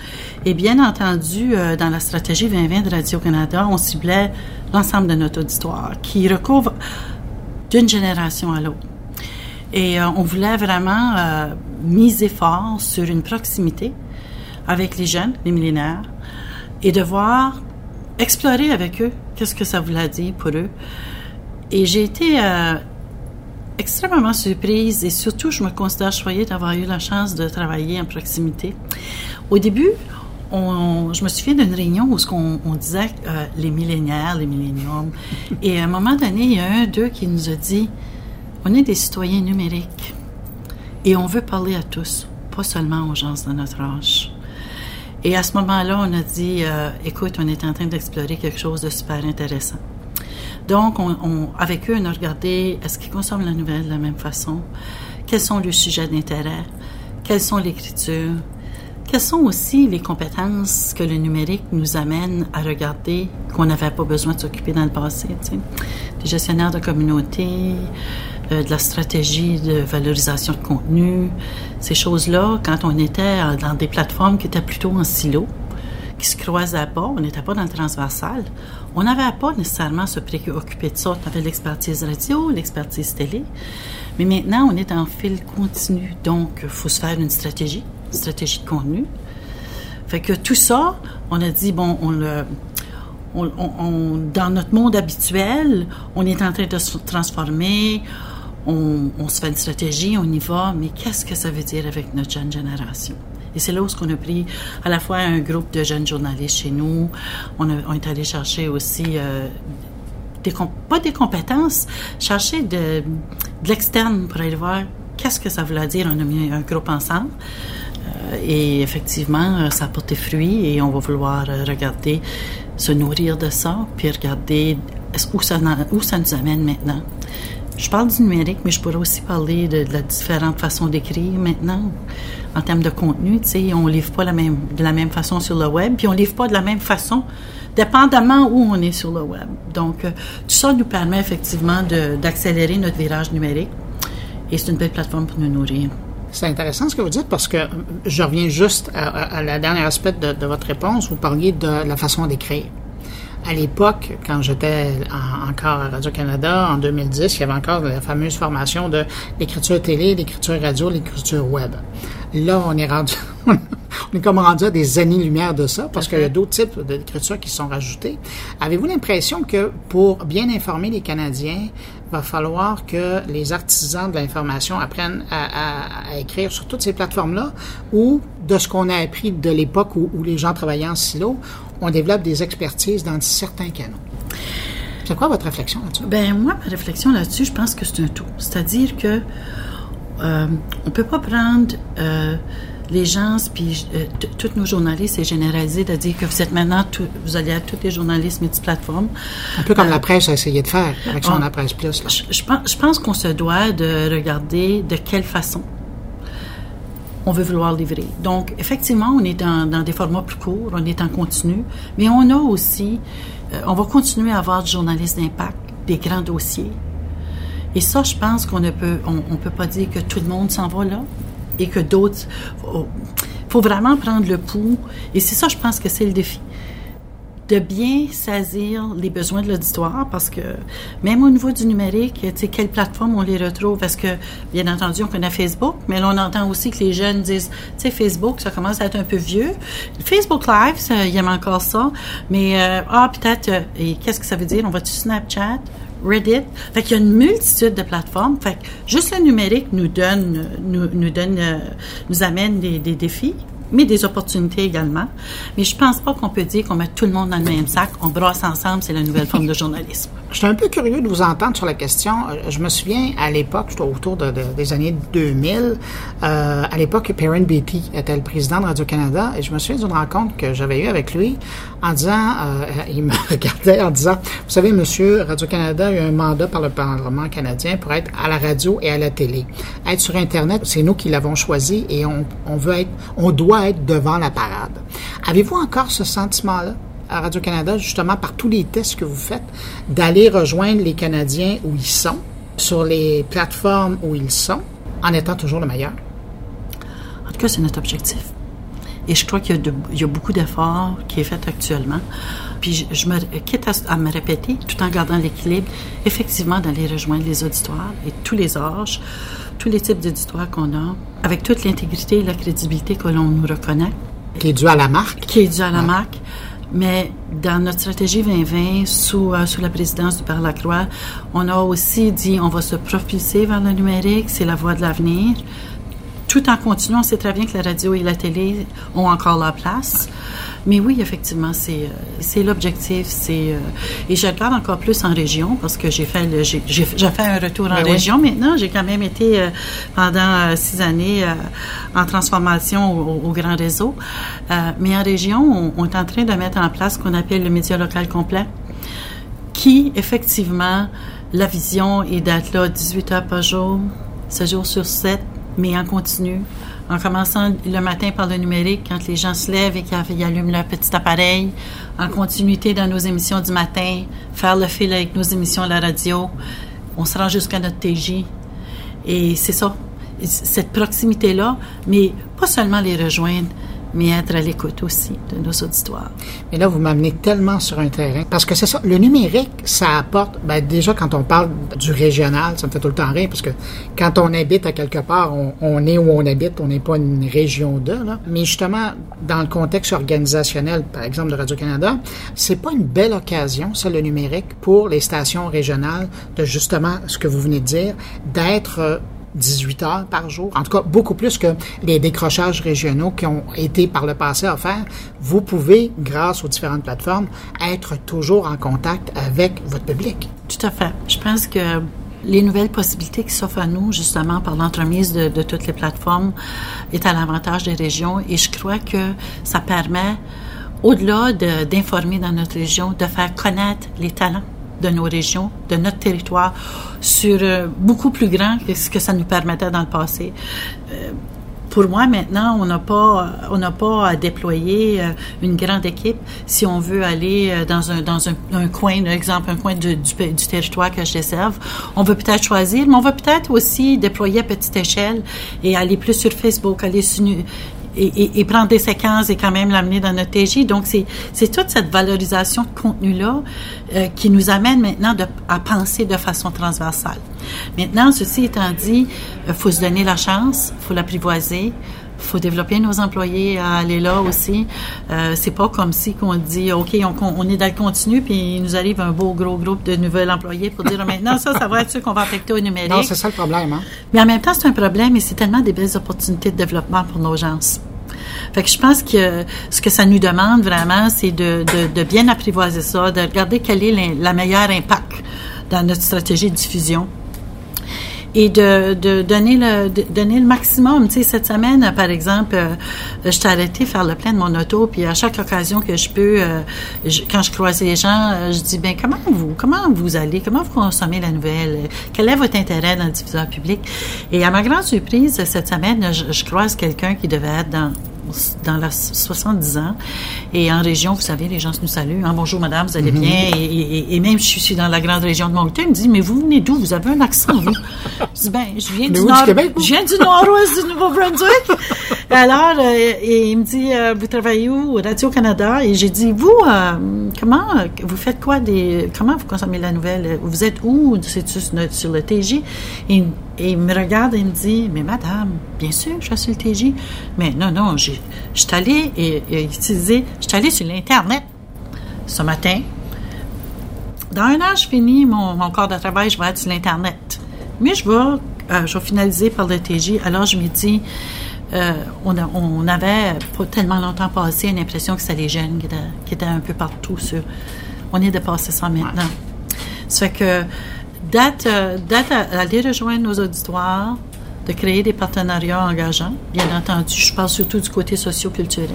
Et bien entendu, euh, dans la stratégie 2020 de Radio-Canada, on ciblait l'ensemble de notre auditoire qui recouvre d'une génération à l'autre. Et euh, on voulait vraiment miser fort sur une proximité avec les jeunes, les millénaires, et de voir, explorer avec eux qu'est-ce que ça voulait dire pour eux. Et j'ai été euh, extrêmement surprise et surtout, je me considère choyée d'avoir eu la chance de travailler en proximité. Au début, on, je me souviens d'une réunion où on, on disait euh, les millénaires, les milléniums. Et à un moment donné, il y a un d'eux qui nous a dit on est des citoyens numériques et on veut parler à tous, pas seulement aux gens de notre âge. Et à ce moment-là, on a dit euh, écoute, on est en train d'explorer quelque chose de super intéressant. Donc, on, avec eux, on a regardé est-ce qu'ils consomment la nouvelle de la même façon, quels sont leurs sujets d'intérêt, quelles sont l'écriture, quelles sont aussi les compétences que le numérique nous amène à regarder qu'on n'avait pas besoin de s'occuper dans le passé. Des gestionnaires de communauté, euh, de la stratégie de valorisation de contenu, ces choses-là, quand on était dans des plateformes qui étaient plutôt en silo, se croisaient pas, on n'était pas dans le transversal, on n'avait pas nécessairement à se préoccuper de ça. On avait l'expertise radio, l'expertise télé. Mais maintenant, on est en fil continu. Donc, il faut se faire une stratégie, une stratégie de contenu. Fait que tout ça, on a dit, bon, on le, dans notre monde habituel, on est en train de se transformer, on, on, se fait une stratégie, on y va, mais qu'est-ce que ça veut dire avec notre jeune génération? Et c'est là où on a pris à la fois un groupe de jeunes journalistes chez nous. On, est allé chercher aussi euh, des, pas des compétences, chercher de, de l'externe pour aller voir qu'est-ce que ça voulait dire. On a mis un groupe ensemble. Euh, et effectivement, euh, ça a porté fruit et on va vouloir regarder, se nourrir de ça, puis regarder où ça, où ça nous amène maintenant. Je parle du numérique, mais je pourrais aussi parler de, de la différente façon d'écrire maintenant en termes de contenu. Tu sais, on livre pas de la même façon sur le web, puis on livre pas de la même façon, dépendamment où on est sur le web. Donc, euh, tout ça nous permet effectivement d'accélérer notre virage numérique, et c'est une belle plateforme pour nous nourrir. C'est intéressant ce que vous dites parce que je reviens juste à, la dernière aspect de, de, votre réponse. Vous parliez de la façon d'écrire à l'époque, quand j'étais encore à Radio-Canada, en 2010, il y avait encore la fameuse formation de l'écriture télé, l'écriture radio, l'écriture web. Là, on est rendu, on est comme rendu à des années-lumière de ça, parce qu'il y a d'autres types d'écriture qui sont rajoutés. Avez-vous l'impression que pour bien informer les Canadiens, va falloir que les artisans de l'information apprennent à, écrire sur toutes ces plateformes-là, ou de ce qu'on a appris de l'époque où, où les gens travaillaient en silo, on développe des expertises dans certains canaux? C'est quoi votre réflexion là-dessus? Ben moi, ma réflexion là-dessus, je pense que c'est un tout. C'est-à-dire que euh, on peut pas prendre euh, les gens, puis euh, tous nos journalistes et généraliser de dire que vous êtes maintenant, vous allez à tous les journalistes multiplateformes. Un peu comme la presse a essayé de faire avec son La Presse Plus. Je, je, pense, je pense qu'on se doit de regarder de quelle façon on veut vouloir livrer. Donc, effectivement, on est dans, dans, des formats plus courts, on est en continu, mais on a aussi, on va continuer à avoir du journalisme d'impact, des grands dossiers, et ça, je pense qu'on ne peut, on, peut pas dire que tout le monde s'en va là et que d'autres. Faut, faut vraiment prendre le pouls. Et c'est ça, je pense que c'est le défi de bien saisir les besoins de l'auditoire parce que même au niveau du numérique, tu sais, quelle plateforme on les retrouve? Parce que, bien entendu, on connaît Facebook, mais on entend aussi que les jeunes disent, tu sais, Facebook, ça commence à être un peu vieux. Facebook Live, il aime encore ça. Mais, euh, ah, peut-être, euh, et qu'est-ce que ça veut dire? On va-tu Snapchat? Reddit. Fait qu'il y a une multitude de plateformes. Fait que juste le numérique nous donne, nous, nous donne, euh, nous amène des, des défis mais des opportunités également. Mais je pense pas qu'on peut dire qu'on met tout le monde dans le même sac, on brosse ensemble, c'est la nouvelle forme de journalisme. Je suis un peu curieux de vous entendre sur la question. Euh, je me souviens à l'époque, autour de, des années 2000, euh, à l'époque, Perrin Beatty était le président de Radio-Canada et je me souviens d'une rencontre que j'avais eue avec lui en disant, euh, il me regardait en disant, vous savez, monsieur, Radio-Canada a eu un mandat par le Parlement canadien pour être à la radio et à la télé. Être sur Internet, c'est nous qui l'avons choisi et on, on veut être, on doit être devant la parade. Avez-vous encore ce sentiment-là à Radio-Canada, justement par tous les tests que vous faites, d'aller rejoindre les Canadiens où ils sont, sur les plateformes où ils sont, en étant toujours le meilleur? En tout cas, c'est notre objectif. Et je crois qu'il y, a beaucoup d'efforts qui est fait actuellement. Puis je, me quitte à, me répéter, tout en gardant l'équilibre, effectivement d'aller rejoindre les auditoires et tous les âges, tous les types d'auditoires qu'on a, avec toute l'intégrité et la crédibilité que l'on nous reconnaît. Qui est due à la marque. Qui est due à la marque. Mais dans notre stratégie 2020, sous, euh, sous la présidence du Père Lacroix, on a aussi dit on va se propulser vers le numérique, c'est la voie de l'avenir. Tout en continuant, on sait très bien que la radio et la télé ont encore leur place. Mais oui, effectivement, c'est euh, c'est l'objectif. C'est euh, et je regarde encore plus en région parce que j'ai fait j'ai j'ai fait un retour en ben région maintenant. J'ai quand même été euh, pendant six années en transformation au, grand réseau. mais en région, on, est en train de mettre en place ce qu'on appelle le média local complet, qui effectivement la vision est d'être là 18 heures par jour, 7 jours sur 7, mais en continu en commençant le matin par le numérique, quand les gens se lèvent et qu'ils allument leur petit appareil, en continuité dans nos émissions du matin, faire le fil avec nos émissions à la radio, on se rend jusqu'à notre TJ. Et c'est ça, cette proximité-là, mais pas seulement les rejoindre, mais être à l'écoute aussi de nos auditoires. Mais là, vous m'amenez tellement sur un terrain, parce que c'est ça, le numérique, ça apporte, ben déjà quand on parle du régional, ça me fait tout le temps rien, parce que quand on habite à quelque part, on, est où on habite, on n'est pas une région de, là. Mais justement, dans le contexte organisationnel, par exemple de Radio-Canada, c'est pas une belle occasion, ça, le numérique, pour les stations régionales, de justement, ce que vous venez de dire, d'être 18 heures par jour. En tout cas, beaucoup plus que les décrochages régionaux qui ont été par le passé offerts. Vous pouvez, grâce aux différentes plateformes, être toujours en contact avec votre public. Tout à fait. Je pense que les nouvelles possibilités qui s'offrent à nous, justement, par l'entremise de, de, toutes les plateformes, est à l'avantage des régions. Et je crois que ça permet, au-delà d'informer dans notre région, de faire connaître les talents de nos régions, de notre territoire, sur euh, beaucoup plus grand que ce que ça nous permettait dans le passé. Euh, pour moi, maintenant, on n'a pas, pas à déployer euh, une grande équipe si on veut aller dans un, dans un, coin, par exemple, un coin du, territoire que je desserve. On veut peut-être choisir, mais on va peut-être aussi déployer à petite échelle et aller plus sur Facebook, aller sur, et, et, prendre des séquences et quand même l'amener dans notre TJ. Donc, c'est toute cette valorisation de contenu-là euh, qui nous amène maintenant de, à penser de façon transversale. Maintenant, ceci étant dit, il euh, faut se donner la chance, faut l'apprivoiser, faut développer nos employés à aller là aussi. Euh, c'est pas comme si qu'on dit OK, on, on, est dans le continu puis il nous arrive un beau gros groupe de nouveaux employés pour dire maintenant ça, ça va être sûr qu'on va affecter au numérique. Non, c'est ça le problème. Hein? Mais en même temps, c'est un problème et c'est tellement des belles opportunités de développement pour nos gens. Fait que je pense que ce que ça nous demande vraiment, c'est de, de, de, bien apprivoiser ça, de regarder quel est la, la meilleure impact dans notre stratégie de diffusion et de, de donner le donner le maximum. Tu sais, cette semaine, par exemple, euh, je t'ai arrêté faire le plein de mon auto, puis à chaque occasion que je peux, euh, quand je croise les gens, euh, je dis ben comment vous comment vous allez, comment vous consommez la nouvelle, quel est votre intérêt dans le diffuseur public? Et à ma grande surprise, cette semaine, je, je croise quelqu'un qui devait être dans dans la 70 ans. Et en région, vous savez, les gens nous saluent. Hein, bonjour, madame, vous allez Mhm. bien? Et, et- et même, je suis dans la grande région de Moncton. Il me dit, mais vous venez d'où? Vous avez un accent, vous? Je dis, ben, je viens Mais du nord. Québec, je viens du nord-ouest du Nouveau-Brunswick. Alors, euh, il me dit, euh, vous travaillez où? Radio-Canada? Et j'ai dit, vous, euh, comment, vous faites quoi des, comment vous consommez la nouvelle? Vous êtes où? C'est sur, sur le TJ? Et, et il me regarde et il me dit, mais madame, bien sûr, je suis sur le TJ. Mais non, non, je suis allée et, et utiliser, je suis allée sur l'Internet ce matin. Dans un an, je finis mon, corps de travail, je vais être sur l'Internet. Mais je vais, je vais finaliser par le TJ. Alors, je me dis, euh, on, a- on avait pas tellement longtemps passé une impression que c'était les jeunes qui étaient, qui étaient un peu partout sur. On est dépassé ça maintenant. Ça fait que d'être, euh, à- aller rejoindre nos auditoires, de créer des partenariats engageants, bien entendu, je parle surtout du côté socio-culturel,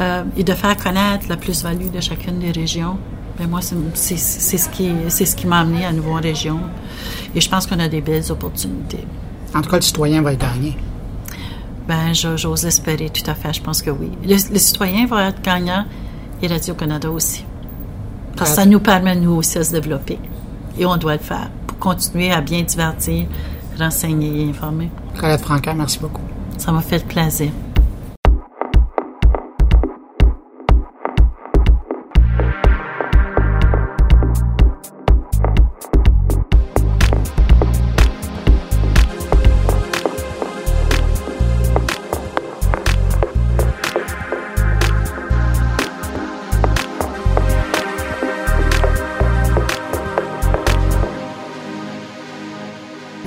euh, et de faire connaître la plus-value de chacune des régions. Ben moi, c'est, ce qui, c'est ce qui m'a amené à nouveau en région. Et je pense qu'on a des belles opportunités. En tout cas, le citoyen va y gagner. Ben, j'ose espérer, tout à fait. Je pense que oui. Le, le citoyen va être gagnant et Radio-Canada aussi. Parce que ça nous permet, nous aussi, de se développer. Et on doit le faire pour continuer à bien divertir, renseigner et informer. Colette Francaire, merci beaucoup. Ça m'a fait plaisir.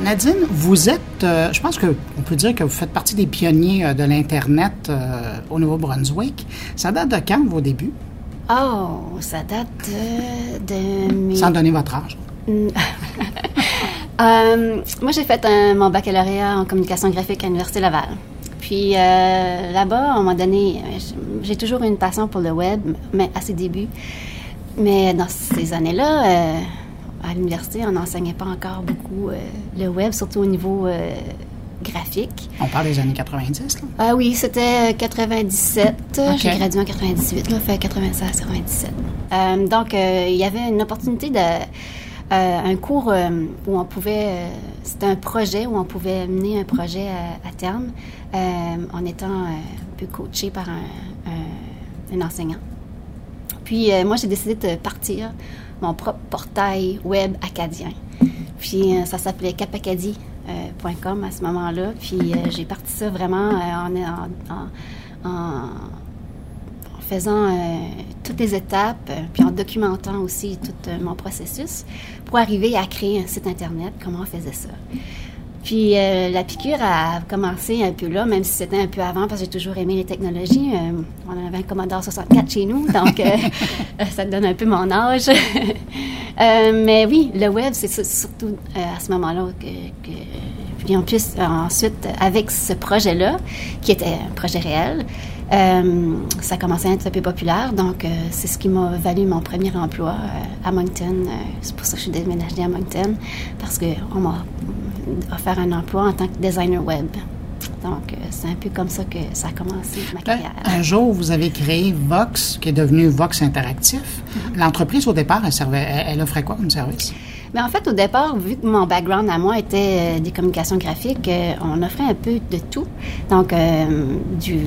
Nadine, vous êtes, euh, je pense qu'on peut dire que vous faites partie des pionniers euh, de l'Internet euh, au Nouveau-Brunswick. Ça date de quand, vos débuts? Oh, ça date de mes... Sans donner votre âge. Moi, j'ai fait un- mon baccalauréat en communication graphique à l'Université Laval. Puis là-bas, on m'a donné... J'ai toujours eu une passion pour le web, mais à ses débuts. Mais dans ces années-là, à l'université, on n'enseignait pas encore beaucoup euh, le web, surtout au niveau euh, graphique. On parle des années 90, là? Ah oui, c'était 97. Ok. J'ai gradué en 98, là, fait 96, 97. Euh, donc, euh, il y avait une opportunité de... euh, un cours euh, où on pouvait... euh, c'était un projet où on pouvait mener un projet à, à terme euh, en étant euh, un peu coaché par un, un- un enseignant. Puis euh, moi, j'ai décidé de partir mon propre portail web acadien. Puis euh, ça s'appelait capacadie.com à ce moment-là. Puis euh, j'ai parti ça vraiment euh, en, faisant euh, toutes les étapes, euh, puis en documentant aussi tout euh, mon processus pour arriver à créer un site Internet, comment on faisait ça. Puis euh, la piqûre a commencé un peu là, même si c'était un peu avant, parce que j'ai toujours aimé les technologies. Euh, on avait un Commodore 64 chez nous, donc euh, ça te donne un peu mon âge. Mais oui, le web, c'est sur- surtout à ce moment-là que, que- Puis en plus, ensuite, avec ce projet-là, qui était un projet réel, euh, ça commençait à être un peu populaire. Donc, euh, c'est ce qui m'a valu mon premier emploi euh, à Moncton. C'est pour ça que je suis déménagée à Moncton, parce qu'on m'a offert un emploi en tant que designer web. Donc, euh, c'est un peu comme ça que ça a commencé ma carrière. Un jour, vous avez créé Vox, qui est devenu Vox Interactif. L'entreprise, au départ, elle, servait, elle, elle offrait quoi comme service? Mais en fait, au départ, vu que mon background à moi était euh, des communications graphiques, euh, on offrait un peu de tout. Donc, euh, du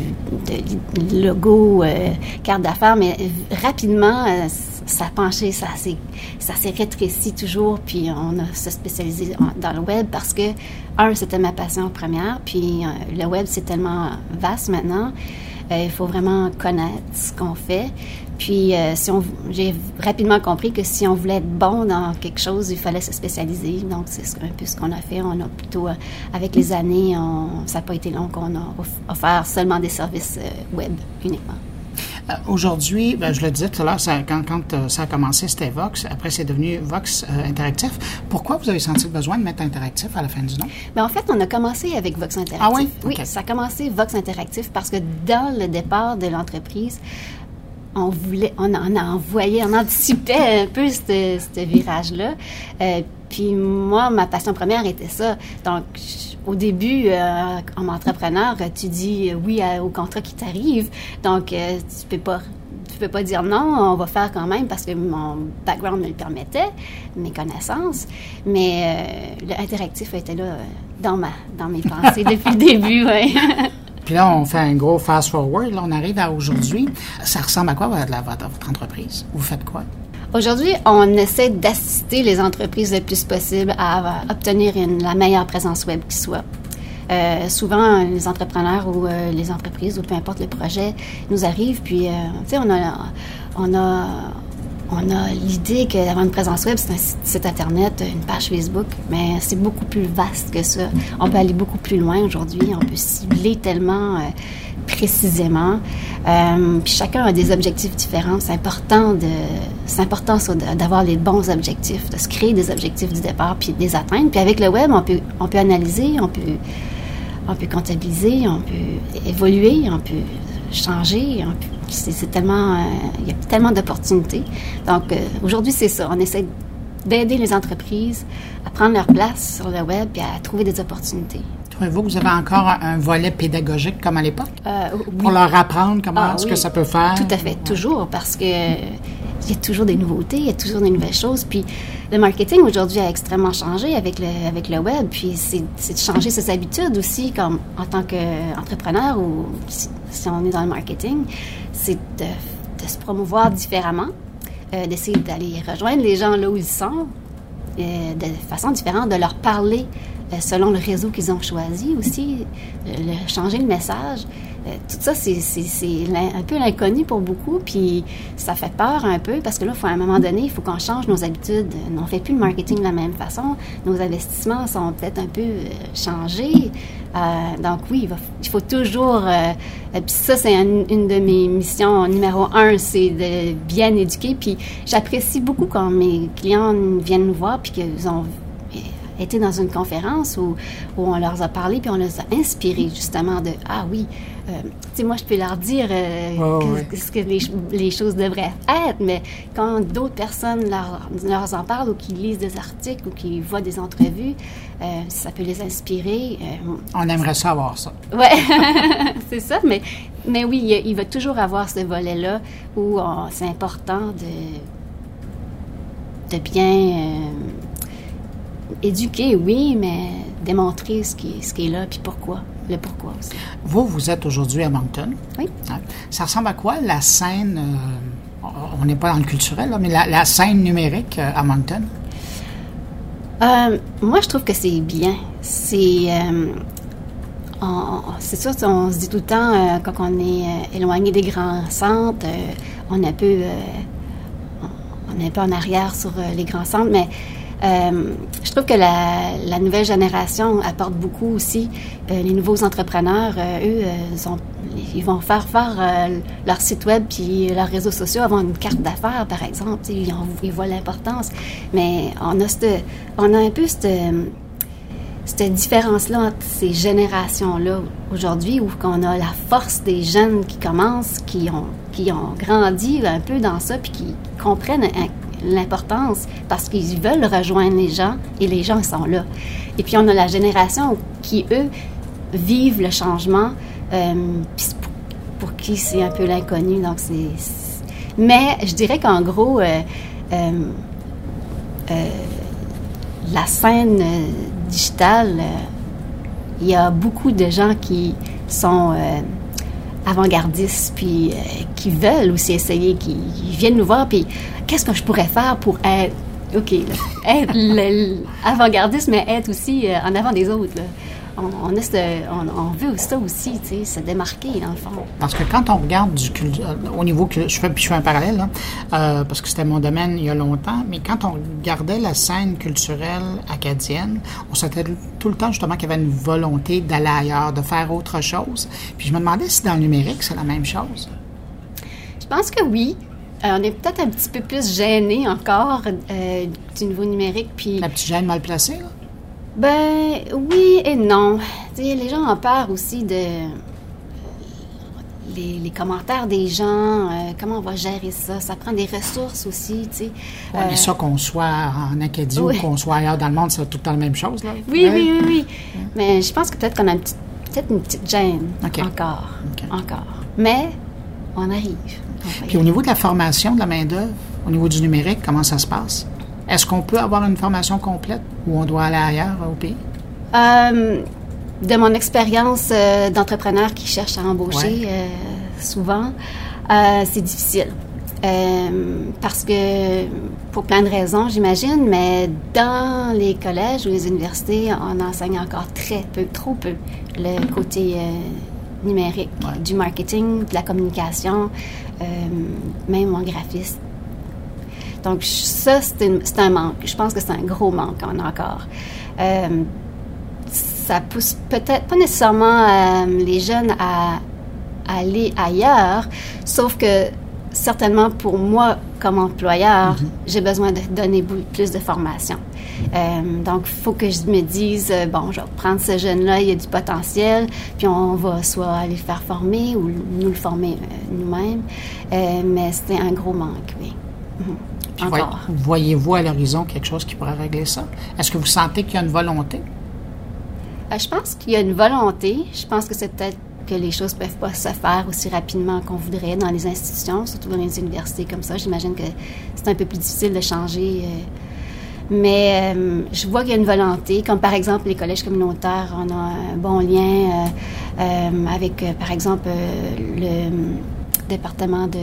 de logo, euh, carte d'affaires, mais euh, rapidement, euh, ça a ça s'est, rétréci toujours, puis on a se spécialisé dans le web parce que, un, c'était ma passion première, puis euh, le web, c'est tellement vaste maintenant. Euh, il faut vraiment connaître ce qu'on fait. Puis, euh, si on, j'ai rapidement compris que si on voulait être bon dans quelque chose, il fallait se spécialiser. Donc, c'est un peu ce qu'on a fait. On a plutôt, avec les années, ça n'a pas été long qu'on a offert seulement des services web uniquement. Euh, aujourd'hui, ben, je le disais tout à l'heure, quand, quand euh, ça a commencé, c'était Vox. Après, c'est devenu Vox euh, Interactif. Pourquoi vous avez senti le besoin de mettre Interactif à la fin du nom? Bien, en fait, on a commencé avec Vox Interactif. Ah oui? Oui, ça a commencé Vox Interactif parce que dans le départ de l'entreprise, on voulait, on, on envoyé, on anticipait un peu ce virage-là. puis moi, ma passion première était ça. Donc, au début, euh, en entrepreneur, tu dis oui au contrat qui t'arrive. Donc, euh, tu peux pas tu peux pas dire non, on va faire quand même parce que mon background me le permettait, mes connaissances. Mais euh, l'interactif était là dans, ma, dans mes pensées depuis le début. Ouais. Puis là, on fait un gros fast-forward. Là, on arrive à aujourd'hui. Ça ressemble à quoi votre, votre entreprise? Vous faites quoi? Aujourd'hui, on essaie d'assister les entreprises le plus possible à obtenir la meilleure présence web qui soit. Euh, souvent, les entrepreneurs ou euh, les entreprises, ou peu importe le projet, nous arrivent, puis, euh, on a, on a, on a l'idée que d'avoir une présence web, c'est un site, Internet, une page Facebook, mais c'est beaucoup plus vaste que ça. On peut aller beaucoup plus loin aujourd'hui. On peut cibler tellement précisément. Euh, puis chacun a des objectifs différents. C'est important c'est important d'avoir les bons objectifs, de se créer des objectifs du départ puis de les atteindre. Puis avec le web, on peut, on peut analyser, on peut, on peut comptabiliser, on peut évoluer, on peut changer. C'est, tellement, euh, il y a tellement d'opportunités. Donc euh, aujourd'hui, c'est ça. On essaie d'aider les entreprises à prendre leur place sur le web et à trouver des opportunités. Vous, vous avez encore un, volet pédagogique comme à l'époque? Euh, Pour leur apprendre comment ah, est-ce que ça peut faire? Tout à fait, toujours, parce que il y a toujours des nouveautés, il y a toujours des nouvelles choses. Puis le marketing aujourd'hui a extrêmement changé avec le, avec le web. Puis c'est de changer ses habitudes aussi, comme en tant qu'entrepreneur ou si, on est dans le marketing, c'est de, de, se promouvoir différemment, euh, d'essayer d'aller rejoindre les gens là où ils sont, euh, de façon différente, de leur parler euh, selon le réseau qu'ils ont choisi aussi, changer le message. Euh, tout ça, c'est un peu l'inconnu pour beaucoup, puis ça fait peur un peu parce que là, faut, à un moment donné, il faut qu'on change nos habitudes. On ne fait plus le marketing de la même façon. Nos investissements sont peut-être un peu changés. donc oui, il, faut toujours... puis ça, c'est une de mes missions numéro un, c'est de bien éduquer. Puis j'apprécie beaucoup quand mes clients viennent nous voir puis qu'ils ont été dans une conférence où, où, on leur a parlé, puis on les a inspirés justement de Ah oui, euh, tu sais, moi je peux leur dire euh, ce que les, les, choses devraient être, mais quand d'autres personnes leur, leur, en parlent ou qui lisent des articles ou qui voient des entrevues, euh, ça peut les inspirer. on aimerait savoir ça. Oui, c'est ça, mais, mais oui, il, il, va toujours avoir ce volet-là où c'est important de, de bien éduquer, oui, mais démontrer ce qui, ce qui est là, puis pourquoi, le pourquoi aussi. Vous, vous êtes aujourd'hui à Moncton. Oui. Ça ressemble à quoi la scène, euh, on n'est pas dans le culturel, mais la, scène numérique euh, à Moncton? Euh, moi, je trouve que c'est bien. C'est... c'est sûr, on se dit tout le temps, quand on est éloigné des grands centres, on est un peu... on est un peu en arrière sur les grands centres, mais euh, je trouve que la, nouvelle génération apporte beaucoup aussi. Euh, les nouveaux entrepreneurs, euh, eux, ils vont faire faire leur site web puis leurs réseaux sociaux, avoir une carte d'affaires, par exemple. Ils, ils, voient l'importance. Mais on a, un peu cette, différence-là entre ces générations-là aujourd'hui, où on a la force des jeunes qui commencent, qui ont, qui ont grandi un peu dans ça, puis qui comprennent l'importance parce qu'ils veulent rejoindre les gens et les gens sont là. Et puis on a la génération qui, eux, vivent le changement, euh, pour, qui c'est un peu l'inconnu. Donc c'est, mais je dirais qu'en gros, euh, euh, la scène digitale, il y a beaucoup de gens qui sont avant-gardistes, puis qui veulent aussi essayer, qui viennent nous voir, puis qu'est-ce que je pourrais faire pour être, OK, être avant-gardiste, mais être aussi euh, en avant des autres. On, on, est ce- on- on veut ça aussi, tu sais, se démarquer, dans le fond. Parce que quand on regarde du euh, au niveau que je fais, puis je fais un parallèle, là, euh, parce que c'était mon domaine il y a longtemps, mais quand on regardait la scène culturelle acadienne, on sentait tout le temps justement qu'il y avait une volonté d'aller ailleurs, de faire autre chose. Puis je me demandais si dans le numérique c'est la même chose. Je pense que oui. Euh, on est peut-être un petit peu plus gêné encore euh, du niveau numérique, puis La petite gêne mal placée, là. Ben oui et non. Les gens ont peur aussi de les, les commentaires des gens, euh, comment on va gérer ça? Ça prend des ressources aussi, tu sais. Ouais, Euh, mais ça, qu'on soit en Acadie oui. ou qu'on soit ailleurs dans le monde, c'est tout le temps la même chose, là. oui, Ouais. oui, oui, oui. Mais je pense que peut-être qu'on a une petite- peut-être une petite gêne encore, encore. Mais on arrive. On Puis au niveau de la formation de la main-d'œuvre, au niveau du numérique, comment ça se passe? Est-ce qu'on peut avoir une formation complète ou on doit aller ailleurs au pays? Euh, de mon expérience euh, d'entrepreneur qui cherche à embaucher, Ouais. euh, souvent, c'est difficile. Parce que, pour plein de raisons, j'imagine, mais dans les collèges ou les universités, on enseigne encore très peu, trop peu, le côté numérique, Ouais. du marketing, de la communication, même en graphiste. Donc, ça, c'est un manque. Je pense que c'est un gros manque a encore. Euh, ça pousse peut-être pas nécessairement euh, les jeunes à, à aller ailleurs, sauf que certainement pour moi, comme employeur, j'ai besoin de donner plus de formation. Euh, donc, il faut que je me dise, euh, bon, je vais prendre ce jeune-là, il y a du potentiel, puis on va soit aller le faire former ou nous le former nous-mêmes. Mais c'était un gros manque, oui. Mhm. Puis voy- Encore. Voyez-vous à l'horizon quelque chose qui pourrait régler ça? Est-ce que vous sentez qu'il y a une volonté? Euh, je pense qu'il y a une volonté. Je pense que c'est peut-être que les choses peuvent pas se faire aussi rapidement qu'on voudrait dans les institutions, surtout dans les universités comme ça. J'imagine que c'est un peu plus difficile de changer. euh, mais euh, je vois qu'il y a une volonté, comme par exemple les collèges communautaires, on a un bon lien euh, euh, avec, par exemple, le département de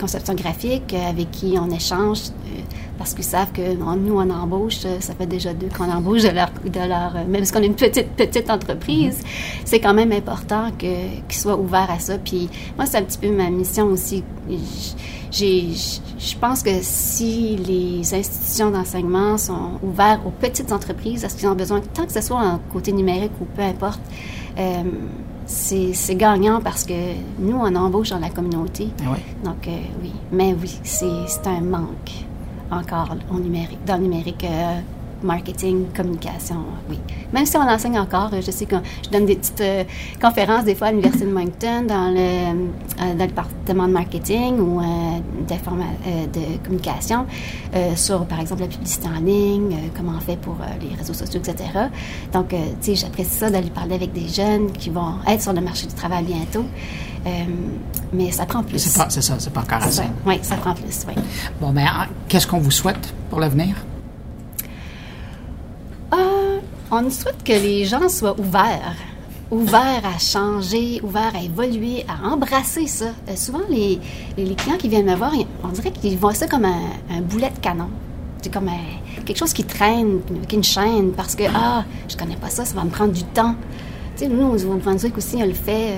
conception graphique euh, avec qui on échange euh, parce qu'ils savent que nous, on embauche, euh, ça fait déjà deux qu'on embauche de leur, de leur même si on est une petite, petite entreprise, c'est quand même important qu'ils soient ouverts à ça. Puis moi, c'est un petit peu ma mission aussi. Je pense que si les institutions d'enseignement sont ouvertes aux petites entreprises, à ce qu'ils ont besoin, tant que ce soit en côté numérique ou peu importe, c'est, gagnant parce que nous, on embauche dans la communauté. Ah oui. Donc, euh, oui. Mais oui, c'est, c'est un manque encore au numérique, dans le numérique, euh, marketing, communication, oui. Même si on l'enseigne encore, je sais que je donne des petites euh, conférences des fois à l'Université de Moncton dans le, euh, dans le département de marketing ou euh, de communication sur, par exemple, la publicité en ligne, comment on fait pour les réseaux sociaux, etc. Donc, tu sais, j'apprécie ça d'aller parler avec des jeunes qui vont être sur le marché du travail bientôt. Mais ça prend plus. C'est ça, c'est pas encore assez. Oui, ça prend plus, oui. Bon, ben, en- qu'est-ce qu'on vous souhaite pour l'avenir? Euh, on souhaite que les gens soient ouverts, ouverts à changer, ouverts à évoluer, à embrasser ça. Euh, souvent, les, clients qui viennent me voir, on dirait qu'ils voient ça comme un, boulet de canon. Comme quelque chose qui traîne, avec une chaîne, parce que, ah, je connais pas ça, ça va me prendre du temps. Tu sais, nous, au Nouveau-Brunswick aussi, on le fait euh,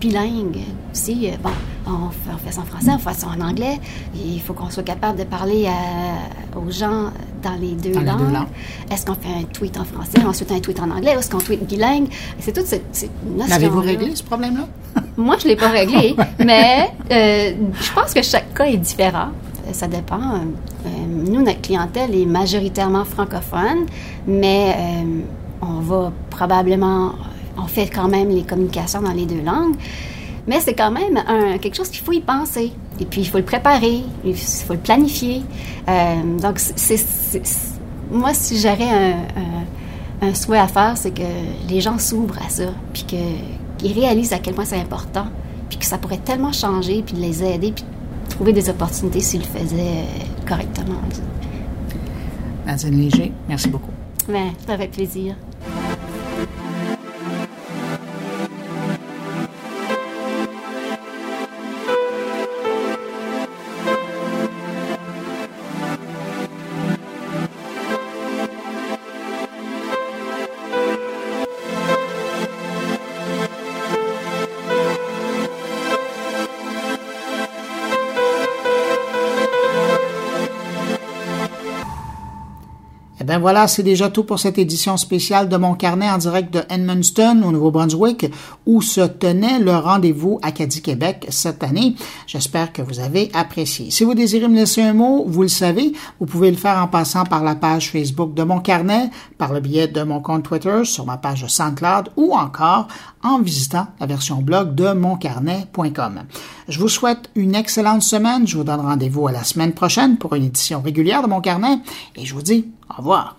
bilingue aussi. Euh, bon, on ça en français, on fait ça en anglais. Il faut qu'on soit capable de parler à- aux gens dans les deux Dans les langues. deux langues. Est-ce qu'on fait un tweet en français, ensuite un tweet en anglais, ou est-ce qu'on tweet bilingue? C'est toute cette, cette notion. L'avez-vous réglé, ce problème-là? Moi, je ne l'ai pas réglé, mais euh, je pense que chaque cas est différent. Euh, Ça dépend. Euh, euh, nous, notre clientèle est majoritairement francophone, mais euh, on va probablement, on fait quand même les communications dans les deux langues. Mais c'est quand même un- quelque chose qu'il faut y penser. Et puis, il faut le préparer, il faut le planifier. Euh, donc, c'est, moi, si j'aurais un, un- un souhait à faire, c'est que les gens s'ouvrent à ça, puis qu'ils réalisent à quel point c'est important, puis que ça pourrait tellement changer, puis de les aider, puis de trouver des opportunités s'ils le faisaient euh, correctement. Nadine Léger, merci beaucoup. Mais ça fait plaisir. Bien voilà, c'est déjà tout pour cette édition spéciale de mon carnet en direct de Edmundston au Nouveau-Brunswick où se tenait le rendez-vous Acadie Québec cette année. J'espère que vous avez apprécié. Si vous désirez me laisser un mot, vous le savez, vous pouvez le faire en passant par la page Facebook de mon carnet, par le biais de mon compte Twitter, sur ma page SoundCloud ou encore en visitant la version blog de moncarnet.com. Je vous souhaite une excellente semaine. Je vous donne rendez-vous à la semaine prochaine pour une édition régulière de mon carnet et je vous dis au revoir.